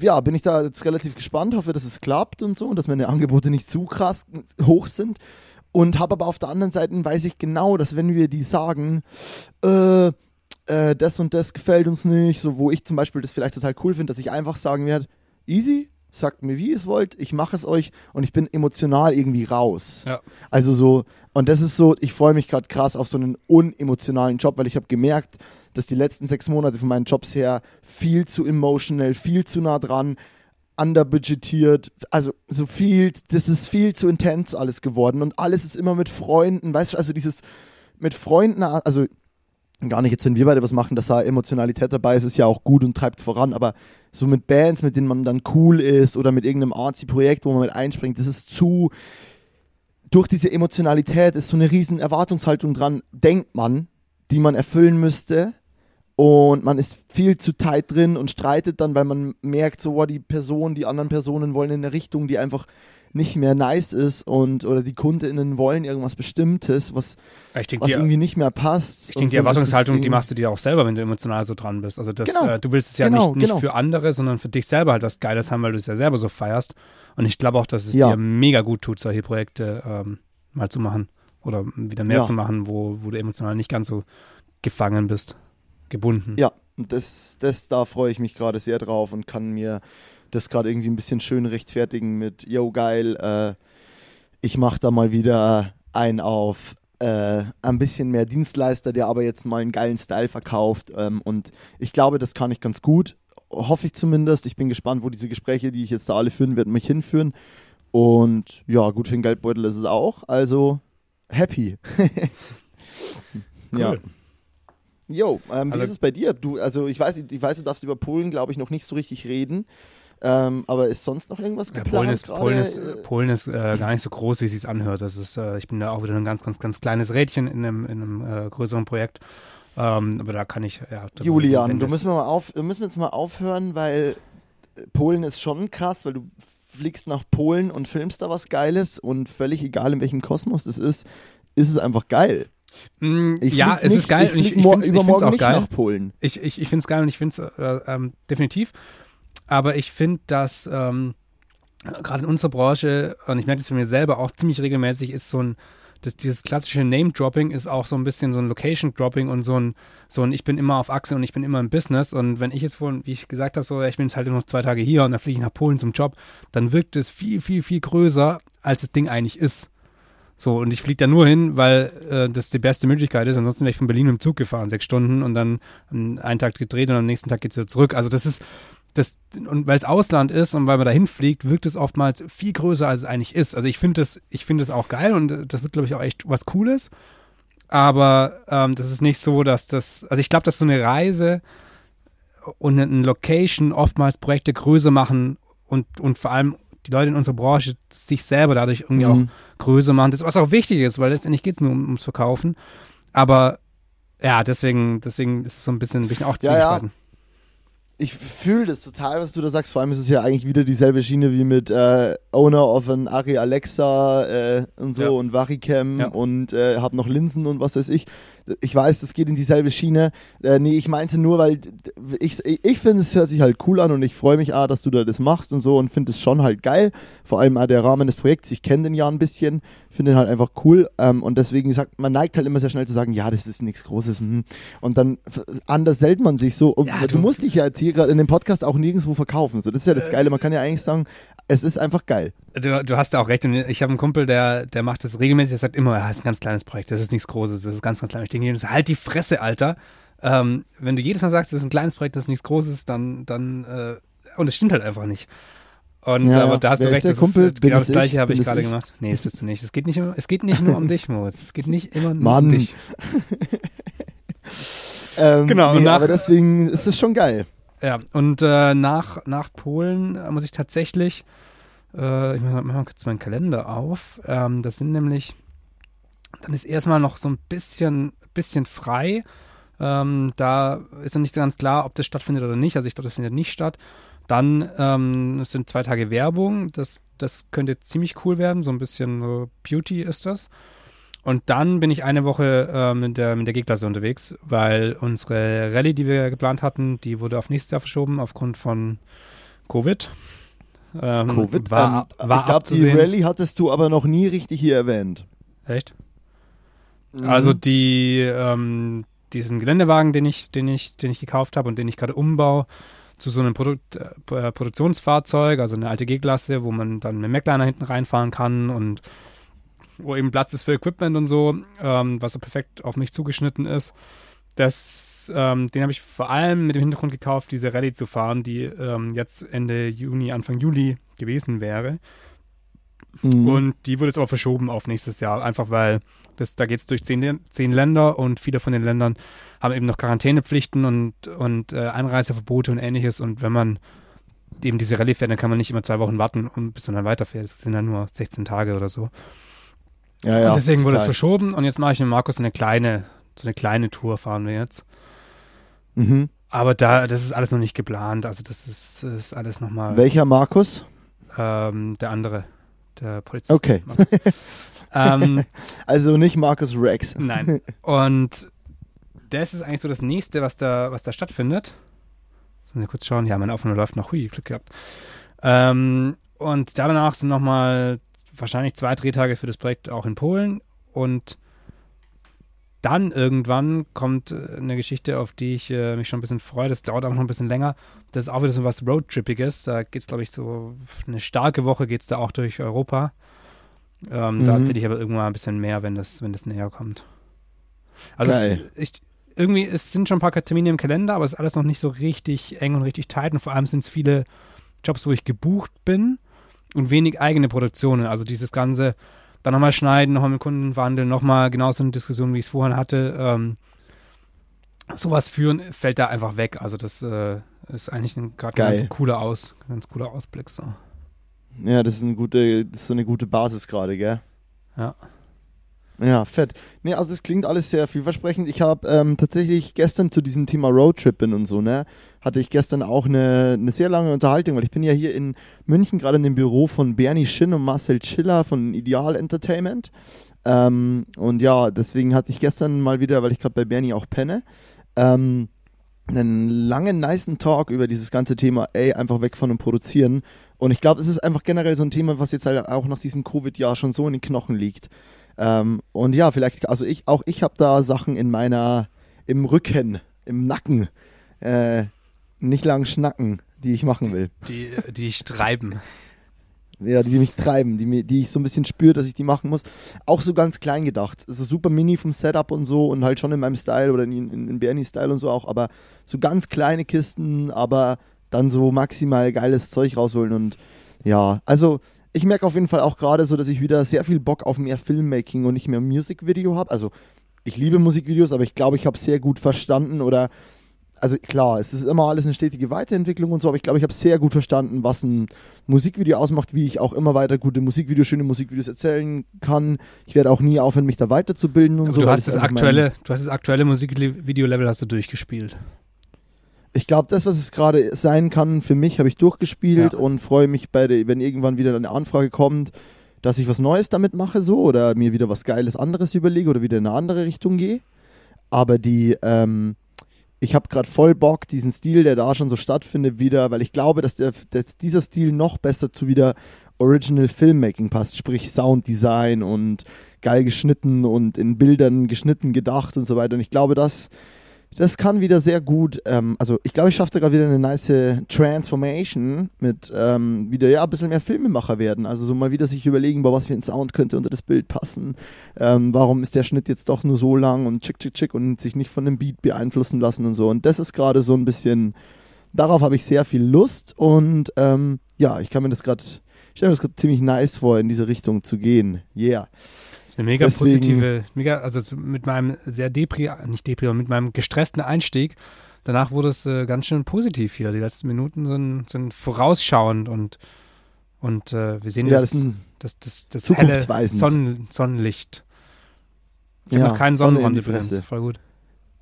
ja, bin ich da jetzt relativ gespannt, hoffe, dass es klappt und so und dass meine Angebote nicht zu krass hoch sind. Und habe aber auf der anderen Seite, weiß ich genau, dass wenn wir die sagen, äh, äh, das und das gefällt uns nicht, so wo ich zum Beispiel das vielleicht total cool finde, dass ich einfach sagen werde, easy, sagt mir, wie ihr es wollt, ich mache es euch und ich bin emotional irgendwie raus. Ja. Also so, und das ist so, ich freue mich gerade krass auf so einen unemotionalen Job, weil ich habe gemerkt, dass die letzten sechs Monate von meinen Jobs her viel zu emotional, viel zu nah dran, underbudgetiert, also so viel, das ist viel zu intens alles geworden und alles ist immer mit Freunden, weißt du, also dieses mit Freunden, also gar nicht jetzt, wenn wir beide was machen, dass da Emotionalität dabei ist, ist ja auch gut und treibt voran, aber so mit Bands, mit denen man dann cool ist oder mit irgendeinem Artsy-Projekt, wo man mit einspringt, das ist zu, durch diese Emotionalität ist so eine riesen Erwartungshaltung dran, denkt man, die man erfüllen müsste und man ist viel zu tight drin und streitet dann, weil man merkt, so, oh, die Person, die anderen Personen wollen in eine Richtung, die einfach nicht mehr nice ist und oder die KundInnen wollen irgendwas Bestimmtes, was, denk, was die, irgendwie nicht mehr passt. Ich denke, die Erwartungshaltung, die machst du dir auch selber, wenn du emotional so dran bist. Also das, genau, äh, du willst es ja genau, nicht, nicht genau. für andere, sondern für dich selber halt was Geiles haben, weil du es ja selber so feierst. Und ich glaube auch, dass es ja. dir mega gut tut, solche Projekte ähm, mal zu machen oder wieder mehr ja. zu machen, wo, wo du emotional nicht ganz so gefangen bist gebunden. Ja, das, das, da freue ich mich gerade sehr drauf und kann mir das gerade irgendwie ein bisschen schön rechtfertigen mit, yo geil, äh, ich mache da mal wieder ein auf äh, ein bisschen mehr Dienstleister, der aber jetzt mal einen geilen Style verkauft ähm, und ich glaube, das kann ich ganz gut hoffe ich zumindest. Ich bin gespannt, wo diese Gespräche, die ich jetzt da alle führen werde, mich hinführen. Und ja, gut für den Geldbeutel ist es auch. Also happy. (laughs) cool. Ja. Jo, ähm, wie also, ist es bei dir? Du, also ich weiß, ich weiß, du darfst über Polen, glaube ich, noch nicht so richtig reden. Ähm, aber ist sonst noch irgendwas geplant? Ja, Polen ist, Polen ist, äh, Polen ist äh, gar nicht so groß, wie es sich anhört. Das ist, äh, ich bin da auch wieder ein ganz, ganz, ganz kleines Rädchen in einem, in einem äh, größeren Projekt. Ähm, aber da kann ich, ja. Julian, du müssen wir mal auf, müssen wir jetzt mal aufhören, weil Polen ist schon krass, weil du fliegst nach Polen und filmst da was Geiles und völlig egal in welchem Kosmos das ist, ist es einfach geil. Mm, ja, es nicht, ist geil. Ich, ich, ich übermorgen ich nicht geil. nach Polen. Ich, ich, ich finde es geil und ich finde es äh, ähm, definitiv. Aber ich finde, dass ähm, gerade in unserer Branche, und ich merke das für mir selber auch ziemlich regelmäßig, ist so ein, das, dieses klassische Name-Dropping ist auch so ein bisschen so ein Location-Dropping und so ein, so ein, ich bin immer auf Achse und ich bin immer im Business. Und wenn ich jetzt vorhin, wie ich gesagt habe, so, ich bin jetzt halt nur noch zwei Tage hier und dann fliege ich nach Polen zum Job, dann wirkt es viel, viel, viel größer, als das Ding eigentlich ist. So, und ich fliege da nur hin, weil äh, das die beste Möglichkeit ist. Ansonsten wäre ich von Berlin dem Zug gefahren, sechs Stunden und dann einen Tag gedreht und am nächsten Tag geht es wieder zurück. Also das ist, das, und weil es Ausland ist und weil man dahin fliegt, wirkt es oftmals viel größer, als es eigentlich ist. Also ich finde das, ich finde es auch geil und das wird, glaube ich, auch echt was Cooles. Aber ähm, das ist nicht so, dass das, also ich glaube, dass so eine Reise und eine Location oftmals Projekte größer machen und, und vor allem die Leute in unserer Branche sich selber dadurch irgendwie mhm. auch größer machen. Das, was auch wichtig ist, weil letztendlich geht es nur ums Verkaufen. Aber ja, deswegen, deswegen ist es so ein bisschen, bin ich auch ja, ja ich fühle das total, was du da sagst. Vor allem ist es ja eigentlich wieder dieselbe Schiene wie mit äh, Owner of an Ari Alexa äh, und so ja. und Varicam und äh, hab noch Linsen und was weiß ich ich weiß, das geht in dieselbe Schiene. Äh, nee, ich meinte nur, weil ich, ich finde, es hört sich halt cool an und ich freue mich, ah, dass du da das machst und so und finde es schon halt geil. Vor allem ah, der Rahmen des Projekts. Ich kenne den ja ein bisschen, finde den halt einfach cool ähm, und deswegen sagt man neigt halt immer sehr schnell zu sagen, ja, das ist nichts Großes. Hm. Und dann anders selten man sich so. Ja, du, du, musst dich ja jetzt hier gerade in dem Podcast auch nirgendwo verkaufen. So, das ist ja das äh, Geile. Man kann ja eigentlich sagen, es ist einfach geil. Du, du hast ja auch recht. Und ich habe einen Kumpel, der, der macht das regelmäßig. Der sagt immer, das ist ein ganz kleines Projekt. Das ist nichts Großes. Das ist ganz, ganz klein. Ich denke, halt die Fresse, Alter. Ähm, wenn du jedes Mal sagst, das ist ein kleines Projekt, das ist nichts Großes, dann, dann, äh, und es stimmt halt einfach nicht. Und ja, aber da hast du recht, das Kumpel? Ist, genau das gleiche habe ich gerade gemacht. Nee, das bist du nicht. Es geht nicht, es geht nicht nur um dich, Moritz. Es geht nicht immer nur Mann. um dich. (laughs) ähm, genau, nee, nach, aber deswegen ist es schon geil. Ja, und äh, nach, nach Polen muss ich tatsächlich, äh, ich mache mal kurz meinen Kalender auf. Ähm, das sind nämlich, dann ist erstmal noch so ein bisschen, bisschen frei. Ähm, da ist noch nicht so ganz klar, ob das stattfindet oder nicht. Also ich glaube, das findet nicht statt. Dann ähm, sind zwei Tage Werbung. Das, das könnte ziemlich cool werden. So ein bisschen so Beauty ist das. Und dann bin ich eine Woche äh, mit der, mit der G-Klasse unterwegs, weil unsere Rallye, die wir geplant hatten, die wurde auf nächstes Jahr verschoben aufgrund von Covid. Ähm, Covid? War, ähm, war ich glaube, die Rallye hattest du aber noch nie richtig hier erwähnt. Echt? Mhm. Also die, ähm, diesen Geländewagen, den ich, den ich, den ich gekauft habe und den ich gerade umbaue, zu so einem Produkt, äh, Produktionsfahrzeug, also eine alte G-Klasse, wo man dann mit Macliner hinten reinfahren kann und wo eben Platz ist für Equipment und so, ähm, was so perfekt auf mich zugeschnitten ist. Das, ähm, den habe ich vor allem mit dem Hintergrund gekauft, diese Rallye zu fahren, die ähm, jetzt Ende Juni, Anfang Juli gewesen wäre. Mhm. Und die wurde jetzt aber verschoben auf nächstes Jahr, einfach weil das, da geht es durch zehn, zehn Länder und viele von den Ländern haben eben noch Quarantänepflichten und, und äh, Einreiseverbote und ähnliches. Und wenn man eben diese Rallye fährt, dann kann man nicht immer zwei Wochen warten, bis man dann weiterfährt. Das sind dann nur 16 Tage oder so. Ja, ja, und deswegen wurde es verschoben und jetzt mache ich mit Markus eine kleine, so eine kleine Tour fahren wir jetzt. Mhm. Aber da, das ist alles noch nicht geplant. Also das ist, das ist alles nochmal. Welcher Markus? Ähm, der andere, der Polizist. Okay. (laughs) ähm, also nicht Markus Rex. Nein. Und das ist eigentlich so das nächste, was da, was da stattfindet. Sollen wir kurz schauen? Ja, meine Aufnahme läuft noch. Hui, Glück gehabt. Ähm, und danach sind nochmal wahrscheinlich zwei Drehtage für das Projekt auch in Polen und dann irgendwann kommt äh, eine Geschichte, auf die ich äh, mich schon ein bisschen freue. Das dauert auch noch ein bisschen länger. Das ist auch wieder so was Roadtrippiges. Da geht es, glaube ich, so eine starke Woche geht es da auch durch Europa. Ähm, mhm. Da erzähle ich aber irgendwann ein bisschen mehr, wenn das, wenn das näher kommt. Also es, ich, irgendwie, es sind schon ein paar Termine im Kalender, aber es ist alles noch nicht so richtig eng und richtig tight. Und vor allem sind es viele Jobs, wo ich gebucht bin und wenig eigene Produktionen. Also dieses ganze, dann nochmal schneiden, nochmal mit Kunden verhandeln, nochmal genauso eine Diskussion, wie ich es vorhin hatte. Ähm, sowas führen fällt da einfach weg. Also das äh, ist eigentlich gerade ein ganz cooler Aus, ganz cooler Ausblick so. Ja, das ist eine gute, das ist so eine gute Basis gerade, gell? Ja. Ja, fett. Nee, also es klingt alles sehr vielversprechend. Ich habe ähm, tatsächlich gestern zu diesem Thema Roadtrippen und so, ne, hatte ich gestern auch eine, eine sehr lange Unterhaltung, weil ich bin ja hier in München gerade in dem Büro von Bernie Schinn und Marcel Schiller von Ideal Entertainment. Ähm, und ja, deswegen hatte ich gestern mal wieder, weil ich gerade bei Bernie auch penne, ähm, einen langen, niceen Talk über dieses ganze Thema, ey, einfach wegfahren und produzieren. Und ich glaube, es ist einfach generell so ein Thema, was jetzt halt auch nach diesem Covid-Jahr schon so in den Knochen liegt. Ähm, und ja, vielleicht, also ich, auch ich habe da Sachen in meiner, im Rücken, im Nacken, äh, nicht lang schnacken, die ich machen will. Die, die ich treiben. Ja, die, die mich treiben, die, die ich so ein bisschen spüre, dass ich die machen muss. Auch so ganz klein gedacht. So super mini vom Setup und so und halt schon in meinem Style oder in, in, in Bernie-Style und so auch, aber so ganz kleine Kisten, aber dann so maximal geiles Zeug rausholen und ja, also ich merke auf jeden Fall auch gerade so, dass ich wieder sehr viel Bock auf mehr Filmmaking und nicht mehr Musikvideo habe. Also ich liebe Musikvideos, aber ich glaube, ich habe sehr gut verstanden oder also klar, es ist immer alles eine stetige Weiterentwicklung und so, aber ich glaube, ich habe sehr gut verstanden, was ein Musikvideo ausmacht, wie ich auch immer weiter gute Musikvideos, schöne Musikvideos erzählen kann. Ich werde auch nie aufhören, mich da weiterzubilden und aber so. Du hast das aktuelle, du hast das aktuelle Musikvideo-Level hast du durchgespielt ich glaube, das, was es gerade sein kann, für mich habe ich durchgespielt ja. und freue mich, bei der, wenn irgendwann wieder eine Anfrage kommt, dass ich was Neues damit mache, so oder mir wieder was Geiles anderes überlege oder wieder in eine andere Richtung gehe. Aber die, ähm, ich habe gerade voll Bock, diesen Stil, der da schon so stattfindet, wieder, weil ich glaube, dass, der, dass dieser Stil noch besser zu wieder Original Filmmaking passt, sprich Sounddesign und geil geschnitten und in Bildern geschnitten, gedacht und so weiter. Und ich glaube, das das kann wieder sehr gut, ähm, also ich glaube, ich schaffte gerade wieder eine nice Transformation mit ähm, wieder, ja, ein bisschen mehr Filmemacher werden. Also so mal wieder sich überlegen, boah, was für ein Sound könnte unter das Bild passen. Ähm, warum ist der Schnitt jetzt doch nur so lang und chick, chick, chick und sich nicht von dem Beat beeinflussen lassen und so. Und das ist gerade so ein bisschen, darauf habe ich sehr viel Lust und ähm, ja, ich kann mir das gerade, ich stelle mir das gerade ziemlich nice vor, in diese Richtung zu gehen. Yeah. Das ist eine mega Deswegen, positive, mega, also mit meinem sehr depri, nicht depri, aber mit meinem gestressten Einstieg. Danach wurde es äh, ganz schön positiv hier. Die letzten Minuten sind, sind vorausschauend und, und äh, wir sehen ja, das, das, das, das, das helle Sonnen, Sonnenlicht. Ich ja, habe noch keinen Sonnenbrand übrigens. Voll gut.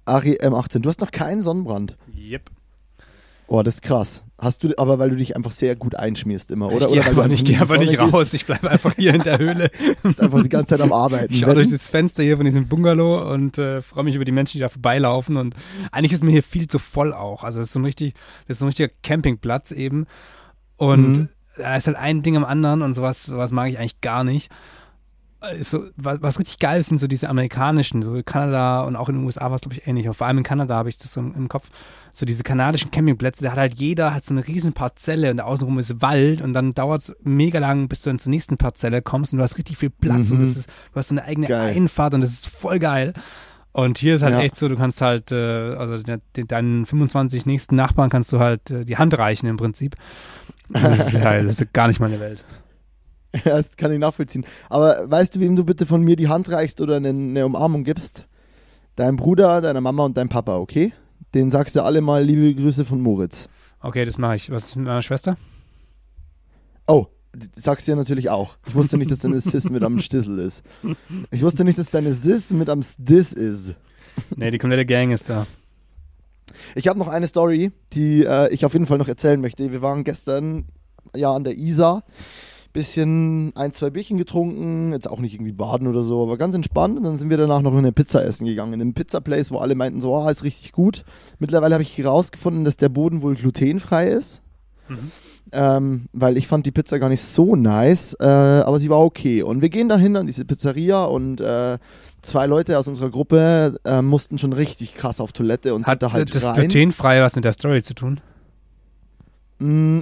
Ari M18, du hast noch keinen Sonnenbrand. Yep. Oh, das ist krass. Hast du, aber weil du dich einfach sehr gut einschmierst immer, oder? Ich gehe einfach, nicht, geh einfach nicht raus, ich bleibe einfach hier in der Höhle. du (laughs) bist einfach die ganze Zeit am Arbeiten. Ich schaue durch das Fenster hier von diesem Bungalow und äh, freue mich über die Menschen, die da vorbeilaufen. Und eigentlich ist mir hier viel zu voll auch. Also es ist so ein richtig, das ist so ein richtiger Campingplatz eben. Und mhm. da ist halt ein Ding am anderen und sowas, was mag ich eigentlich gar nicht so, was, was, richtig geil ist, sind so diese amerikanischen, so Kanada und auch in den USA war es, glaube ich, ähnlich. Vor allem in Kanada habe ich das so im, im, Kopf. So diese kanadischen Campingplätze, da hat halt jeder hat so eine riesen Parzelle und außenrum ist Wald und dann dauert es mega lang, bis du dann zur nächsten Parzelle kommst und du hast richtig viel Platz mhm. und das ist, du hast so eine eigene geil. Einfahrt und das ist voll geil. Und hier ist halt ja. echt so, du kannst halt, äh, also deinen 25 nächsten Nachbarn kannst du halt äh, die Hand reichen im Prinzip. Das ist, (laughs) ja, das ist gar nicht meine Welt. (laughs) Ja, das kann ich nachvollziehen. Aber weißt du, wem du bitte von mir die Hand reichst oder eine, eine Umarmung gibst? Deinem Bruder, deiner Mama und deinem Papa, okay? Den sagst du alle mal liebe Grüße von Moritz. Okay, das mache ich. Was ist mit meiner Schwester? Oh, sagst du ja natürlich auch. Ich wusste nicht, dass deine Sis mit am Stissel ist. Ich wusste nicht, dass deine Sis mit am Stiss ist. Nee, die komplette Gang ist da. Ich habe noch eine Story, die äh, ich auf jeden Fall noch erzählen möchte. Wir waren gestern ja an der Isar bisschen ein, zwei Bierchen getrunken, jetzt auch nicht irgendwie baden oder so, aber ganz entspannt. Und dann sind wir danach noch eine Pizza essen gegangen. In einem Pizza-Place, wo alle meinten, so, ah, ist richtig gut. Mittlerweile habe ich herausgefunden, dass der Boden wohl glutenfrei ist. Mhm. Ähm, weil ich fand die Pizza gar nicht so nice, äh, aber sie war okay. Und wir gehen dahin an diese Pizzeria und äh, zwei Leute aus unserer Gruppe äh, mussten schon richtig krass auf Toilette und Hat sind da halt das rein. glutenfrei was mit der Story zu tun? Mm,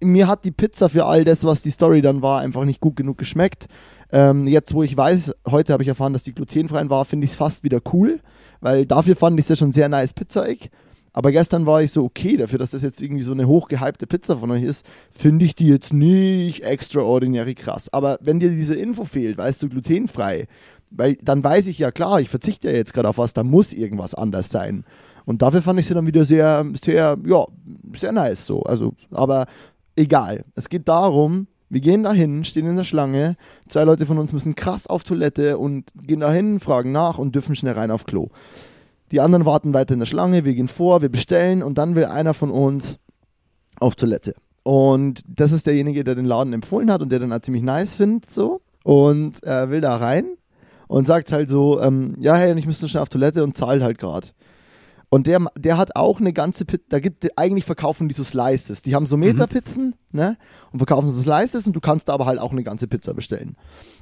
mir hat die Pizza für all das, was die Story dann war, einfach nicht gut genug geschmeckt. Ähm, jetzt, wo ich weiß, heute habe ich erfahren, dass die glutenfreien war, finde ich es fast wieder cool, weil dafür fand ich es ja schon sehr nice Pizzaig. Aber gestern war ich so, okay, dafür, dass das jetzt irgendwie so eine hochgehypte Pizza von euch ist, finde ich die jetzt nicht extraordinary krass. Aber wenn dir diese Info fehlt, weißt du, glutenfrei, weil dann weiß ich ja klar, ich verzichte ja jetzt gerade auf was, da muss irgendwas anders sein. Und dafür fand ich sie dann wieder sehr, sehr, ja, sehr nice so. Also, aber egal. Es geht darum, wir gehen dahin, stehen in der Schlange, zwei Leute von uns müssen krass auf Toilette und gehen dahin, fragen nach und dürfen schnell rein auf Klo. Die anderen warten weiter in der Schlange, wir gehen vor, wir bestellen und dann will einer von uns auf Toilette. Und das ist derjenige, der den Laden empfohlen hat und der dann halt ziemlich nice findet, so. Und er will da rein und sagt halt so, ähm, ja, hey, ich müsste schnell auf Toilette und zahlt halt gerade. Und der, der hat auch eine ganze Pizza, da gibt eigentlich verkaufen die so Slices. Die haben so. Meterpizzen, mhm. ne? Und verkaufen so Slices und du kannst da aber halt auch eine ganze Pizza bestellen.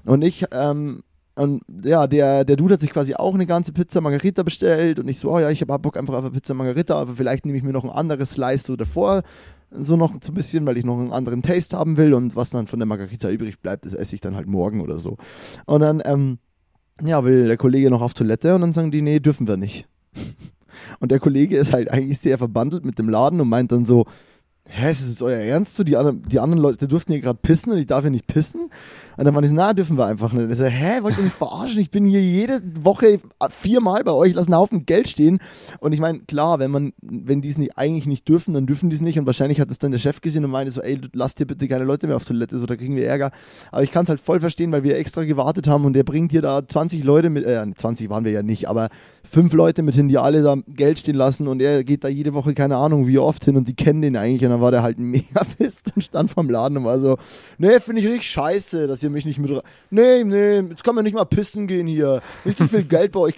Und ich, ähm, und ja, der, der Dude hat sich quasi auch eine ganze Pizza Margarita bestellt und ich so, oh ja, ich habe Bock einfach auf eine Pizza Margarita, aber vielleicht nehme ich mir noch ein anderes Slice so davor, so noch so ein bisschen, weil ich noch einen anderen Taste haben will und was dann von der Margarita übrig bleibt, das esse ich dann halt morgen oder so. Und dann, ähm, ja, will der Kollege noch auf Toilette und dann sagen die, nee, dürfen wir nicht. Und der Kollege ist halt eigentlich sehr verbandelt mit dem Laden und meint dann so, hä, ist das euer Ernst so? Die, anderen, die anderen Leute durften hier gerade pissen und ich darf hier nicht pissen? Und dann war ich so, na, dürfen wir einfach nicht. Und ich so, hä, wollt ihr mich verarschen? Ich bin hier jede Woche viermal bei euch, lasse einen Haufen Geld stehen. Und ich meine, klar, wenn man, wenn die es nicht, eigentlich nicht dürfen, dann dürfen die es nicht. Und wahrscheinlich hat es dann der Chef gesehen und meinte so, ey, lasst hier bitte keine Leute mehr auf Toilette, so, da kriegen wir Ärger. Aber ich kann es halt voll verstehen, weil wir extra gewartet haben und der bringt hier da 20 Leute mit, äh, 20 waren wir ja nicht, aber fünf Leute mit hin, die alle da Geld stehen lassen und er geht da jede Woche, keine Ahnung, wie oft hin und die kennen den eigentlich. Und dann war der halt (laughs) mega fest und stand vorm Laden und war so, nee, finde ich richtig scheiße, dass ihr mich nicht mit nee, nee, jetzt kann man nicht mal pissen gehen hier. Richtig viel Geld bei euch.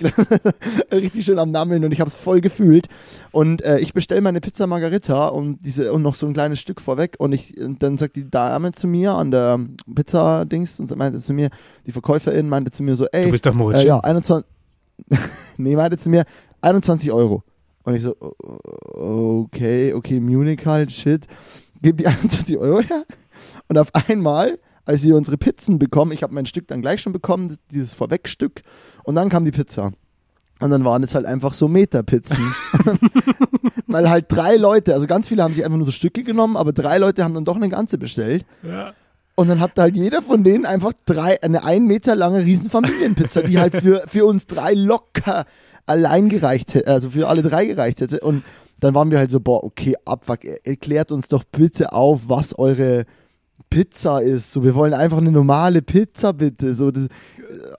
(laughs) Richtig schön am Nammeln und ich habe es voll gefühlt. Und äh, ich bestelle meine Pizza Margarita und, diese, und noch so ein kleines Stück vorweg. Und, ich, und dann sagt die Dame zu mir an der Pizza-Dings und meinte zu mir, die Verkäuferin meinte zu mir so, ey. Du bist doch Moritz. Äh, ja, 21. (laughs) nee, meinte zu mir, 21 Euro. Und ich so, okay, okay, Munich halt, shit. Gib die (laughs) 21 Euro her. Und auf einmal als wir unsere Pizzen bekommen, ich habe mein Stück dann gleich schon bekommen, dieses Vorwegstück, und dann kam die Pizza. Und dann waren es halt einfach so Meterpizzen. (laughs) Weil halt drei Leute, also ganz viele haben sich einfach nur so Stücke genommen, aber drei Leute haben dann doch eine ganze bestellt. Ja. Und dann hat halt jeder von denen einfach drei, eine ein Meter lange Riesenfamilienpizza, die halt für, (laughs) für uns drei locker allein gereicht hätte, also für alle drei gereicht hätte. Und dann waren wir halt so, boah, okay, Abfuck, erklärt uns doch bitte auf, was eure Pizza ist. So, wir wollen einfach eine normale Pizza, bitte. So, das,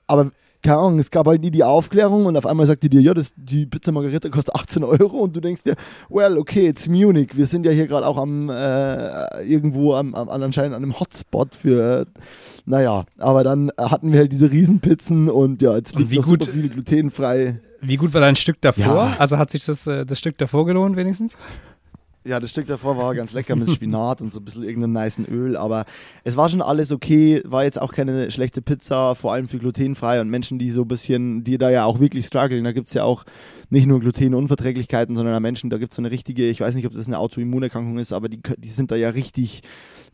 aber keine Ahnung, es gab halt nie die Aufklärung und auf einmal sagte die dir, ja, das, die Pizza Margarita kostet 18 Euro und du denkst dir, well, okay, it's Munich. Wir sind ja hier gerade auch am äh, irgendwo am, am, anscheinend an einem Hotspot für, äh, naja, aber dann hatten wir halt diese Riesenpizzen und ja, jetzt liegt noch gut, super viel glutenfrei. Wie gut war dein Stück davor? Ja. Also hat sich das, äh, das Stück davor gelohnt wenigstens? Ja, das Stück davor war ganz lecker mit Spinat und so ein bisschen irgendeinem niceen Öl, aber es war schon alles okay, war jetzt auch keine schlechte Pizza, vor allem für glutenfrei und Menschen, die so ein bisschen, die da ja auch wirklich strugglen, da gibt es ja auch nicht nur Glutenunverträglichkeiten, sondern Menschen, da gibt es so eine richtige, ich weiß nicht, ob das eine Autoimmunerkrankung ist, aber die, die sind da ja richtig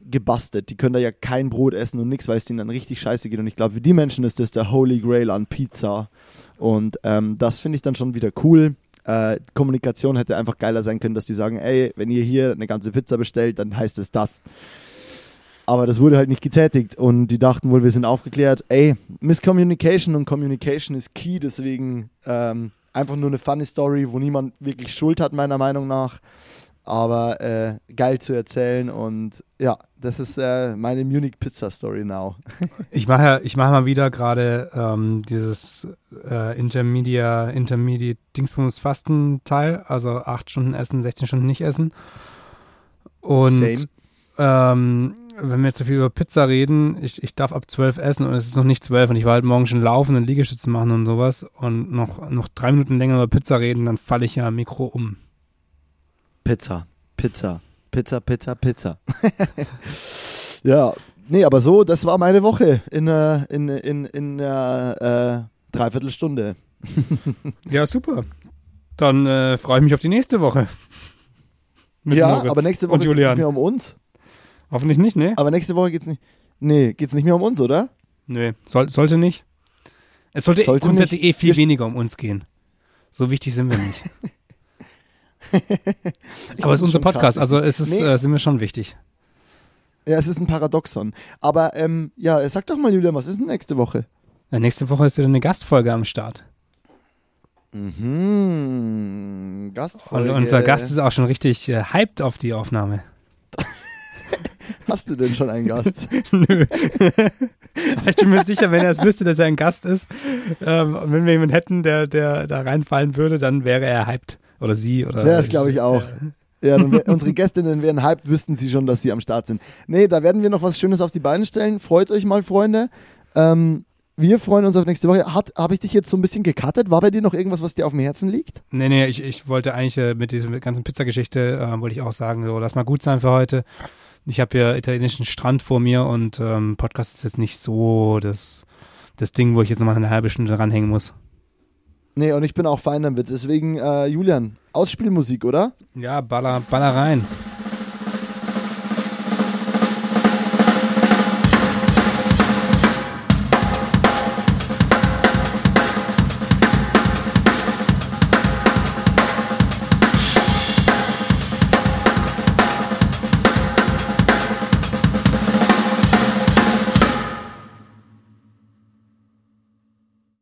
gebastelt, die können da ja kein Brot essen und nichts, weil es denen dann richtig scheiße geht. Und ich glaube, für die Menschen ist das der Holy Grail an Pizza. Und ähm, das finde ich dann schon wieder cool äh, Kommunikation hätte einfach geiler sein können, dass die sagen, ey, wenn ihr hier eine ganze Pizza bestellt, dann heißt es das. Aber das wurde halt nicht getätigt und die dachten wohl, wir sind aufgeklärt. Ey, Miscommunication und Communication ist key, deswegen ähm, einfach nur eine funny Story, wo niemand wirklich Schuld hat, meiner Meinung nach aber äh, geil zu erzählen und ja, das ist äh, meine Munich Pizza Story now. (laughs) ich mache ja, ich mache mal wieder gerade ähm, dieses äh, Intermedia, Intermediate Dingsbums Fasten Teil, also acht Stunden essen, 16 Stunden nicht essen. Und ähm, wenn wir jetzt so viel über Pizza reden, ich, ich darf ab zwölf essen und es ist noch nicht zwölf und ich war halt morgen schon laufen und Liegestützen machen und sowas und noch, noch drei Minuten länger über Pizza reden, dann falle ich ja am Mikro um. Pizza, Pizza, Pizza, Pizza, Pizza. (laughs) ja, nee, aber so, das war meine Woche in, äh, in, in, in äh, Dreiviertelstunde. (laughs) ja, super. Dann äh, freue ich mich auf die nächste Woche. ja, Moritz aber nächste Woche geht es nicht mehr um uns. Hoffentlich nicht, ne? Aber nächste Woche geht es nicht. Nee, geht es nicht mehr um uns, oder? Nö, soll, sollte nicht. Es sollte, sollte grundsätzlich nicht. eh viel weniger um uns gehen. So wichtig sind wir nicht. (laughs) Aber es ist unser Podcast, krass. also es ist, nee. äh, sind wir schon wichtig. Ja, es ist ein Paradoxon. Aber ähm, ja, sag doch mal, Julian, was ist denn nächste Woche? Ja, nächste Woche ist wieder eine Gastfolge am Start. Mhm, Gastfolge. Und unser Gast ist auch schon richtig äh, hyped auf die Aufnahme. (laughs) Hast du denn schon einen Gast? (laughs) Nö. (laughs) ich bin mir sicher, wenn er es wüsste, dass er ein Gast ist, ähm, wenn wir jemanden hätten, der, der da reinfallen würde, dann wäre er hyped. Oder sie. Oder ja, das glaube ich auch. Ja, (laughs) unsere Gästinnen wären hyped, wüssten sie schon, dass sie am Start sind. Nee, da werden wir noch was Schönes auf die Beine stellen. Freut euch mal, Freunde. Ähm, wir freuen uns auf nächste Woche. Habe ich dich jetzt so ein bisschen gecuttet? War bei dir noch irgendwas, was dir auf dem Herzen liegt? Nee, nee, ich, ich wollte eigentlich äh, mit dieser ganzen Pizzageschichte, äh, wollte ich auch sagen, so, lass mal gut sein für heute. Ich habe hier italienischen Strand vor mir und ähm, Podcast ist jetzt nicht so das, das Ding, wo ich jetzt nochmal eine halbe Stunde ranhängen muss. Nee, und ich bin auch fein damit. Deswegen, äh, Julian, Ausspielmusik, oder? Ja, baller, baller rein.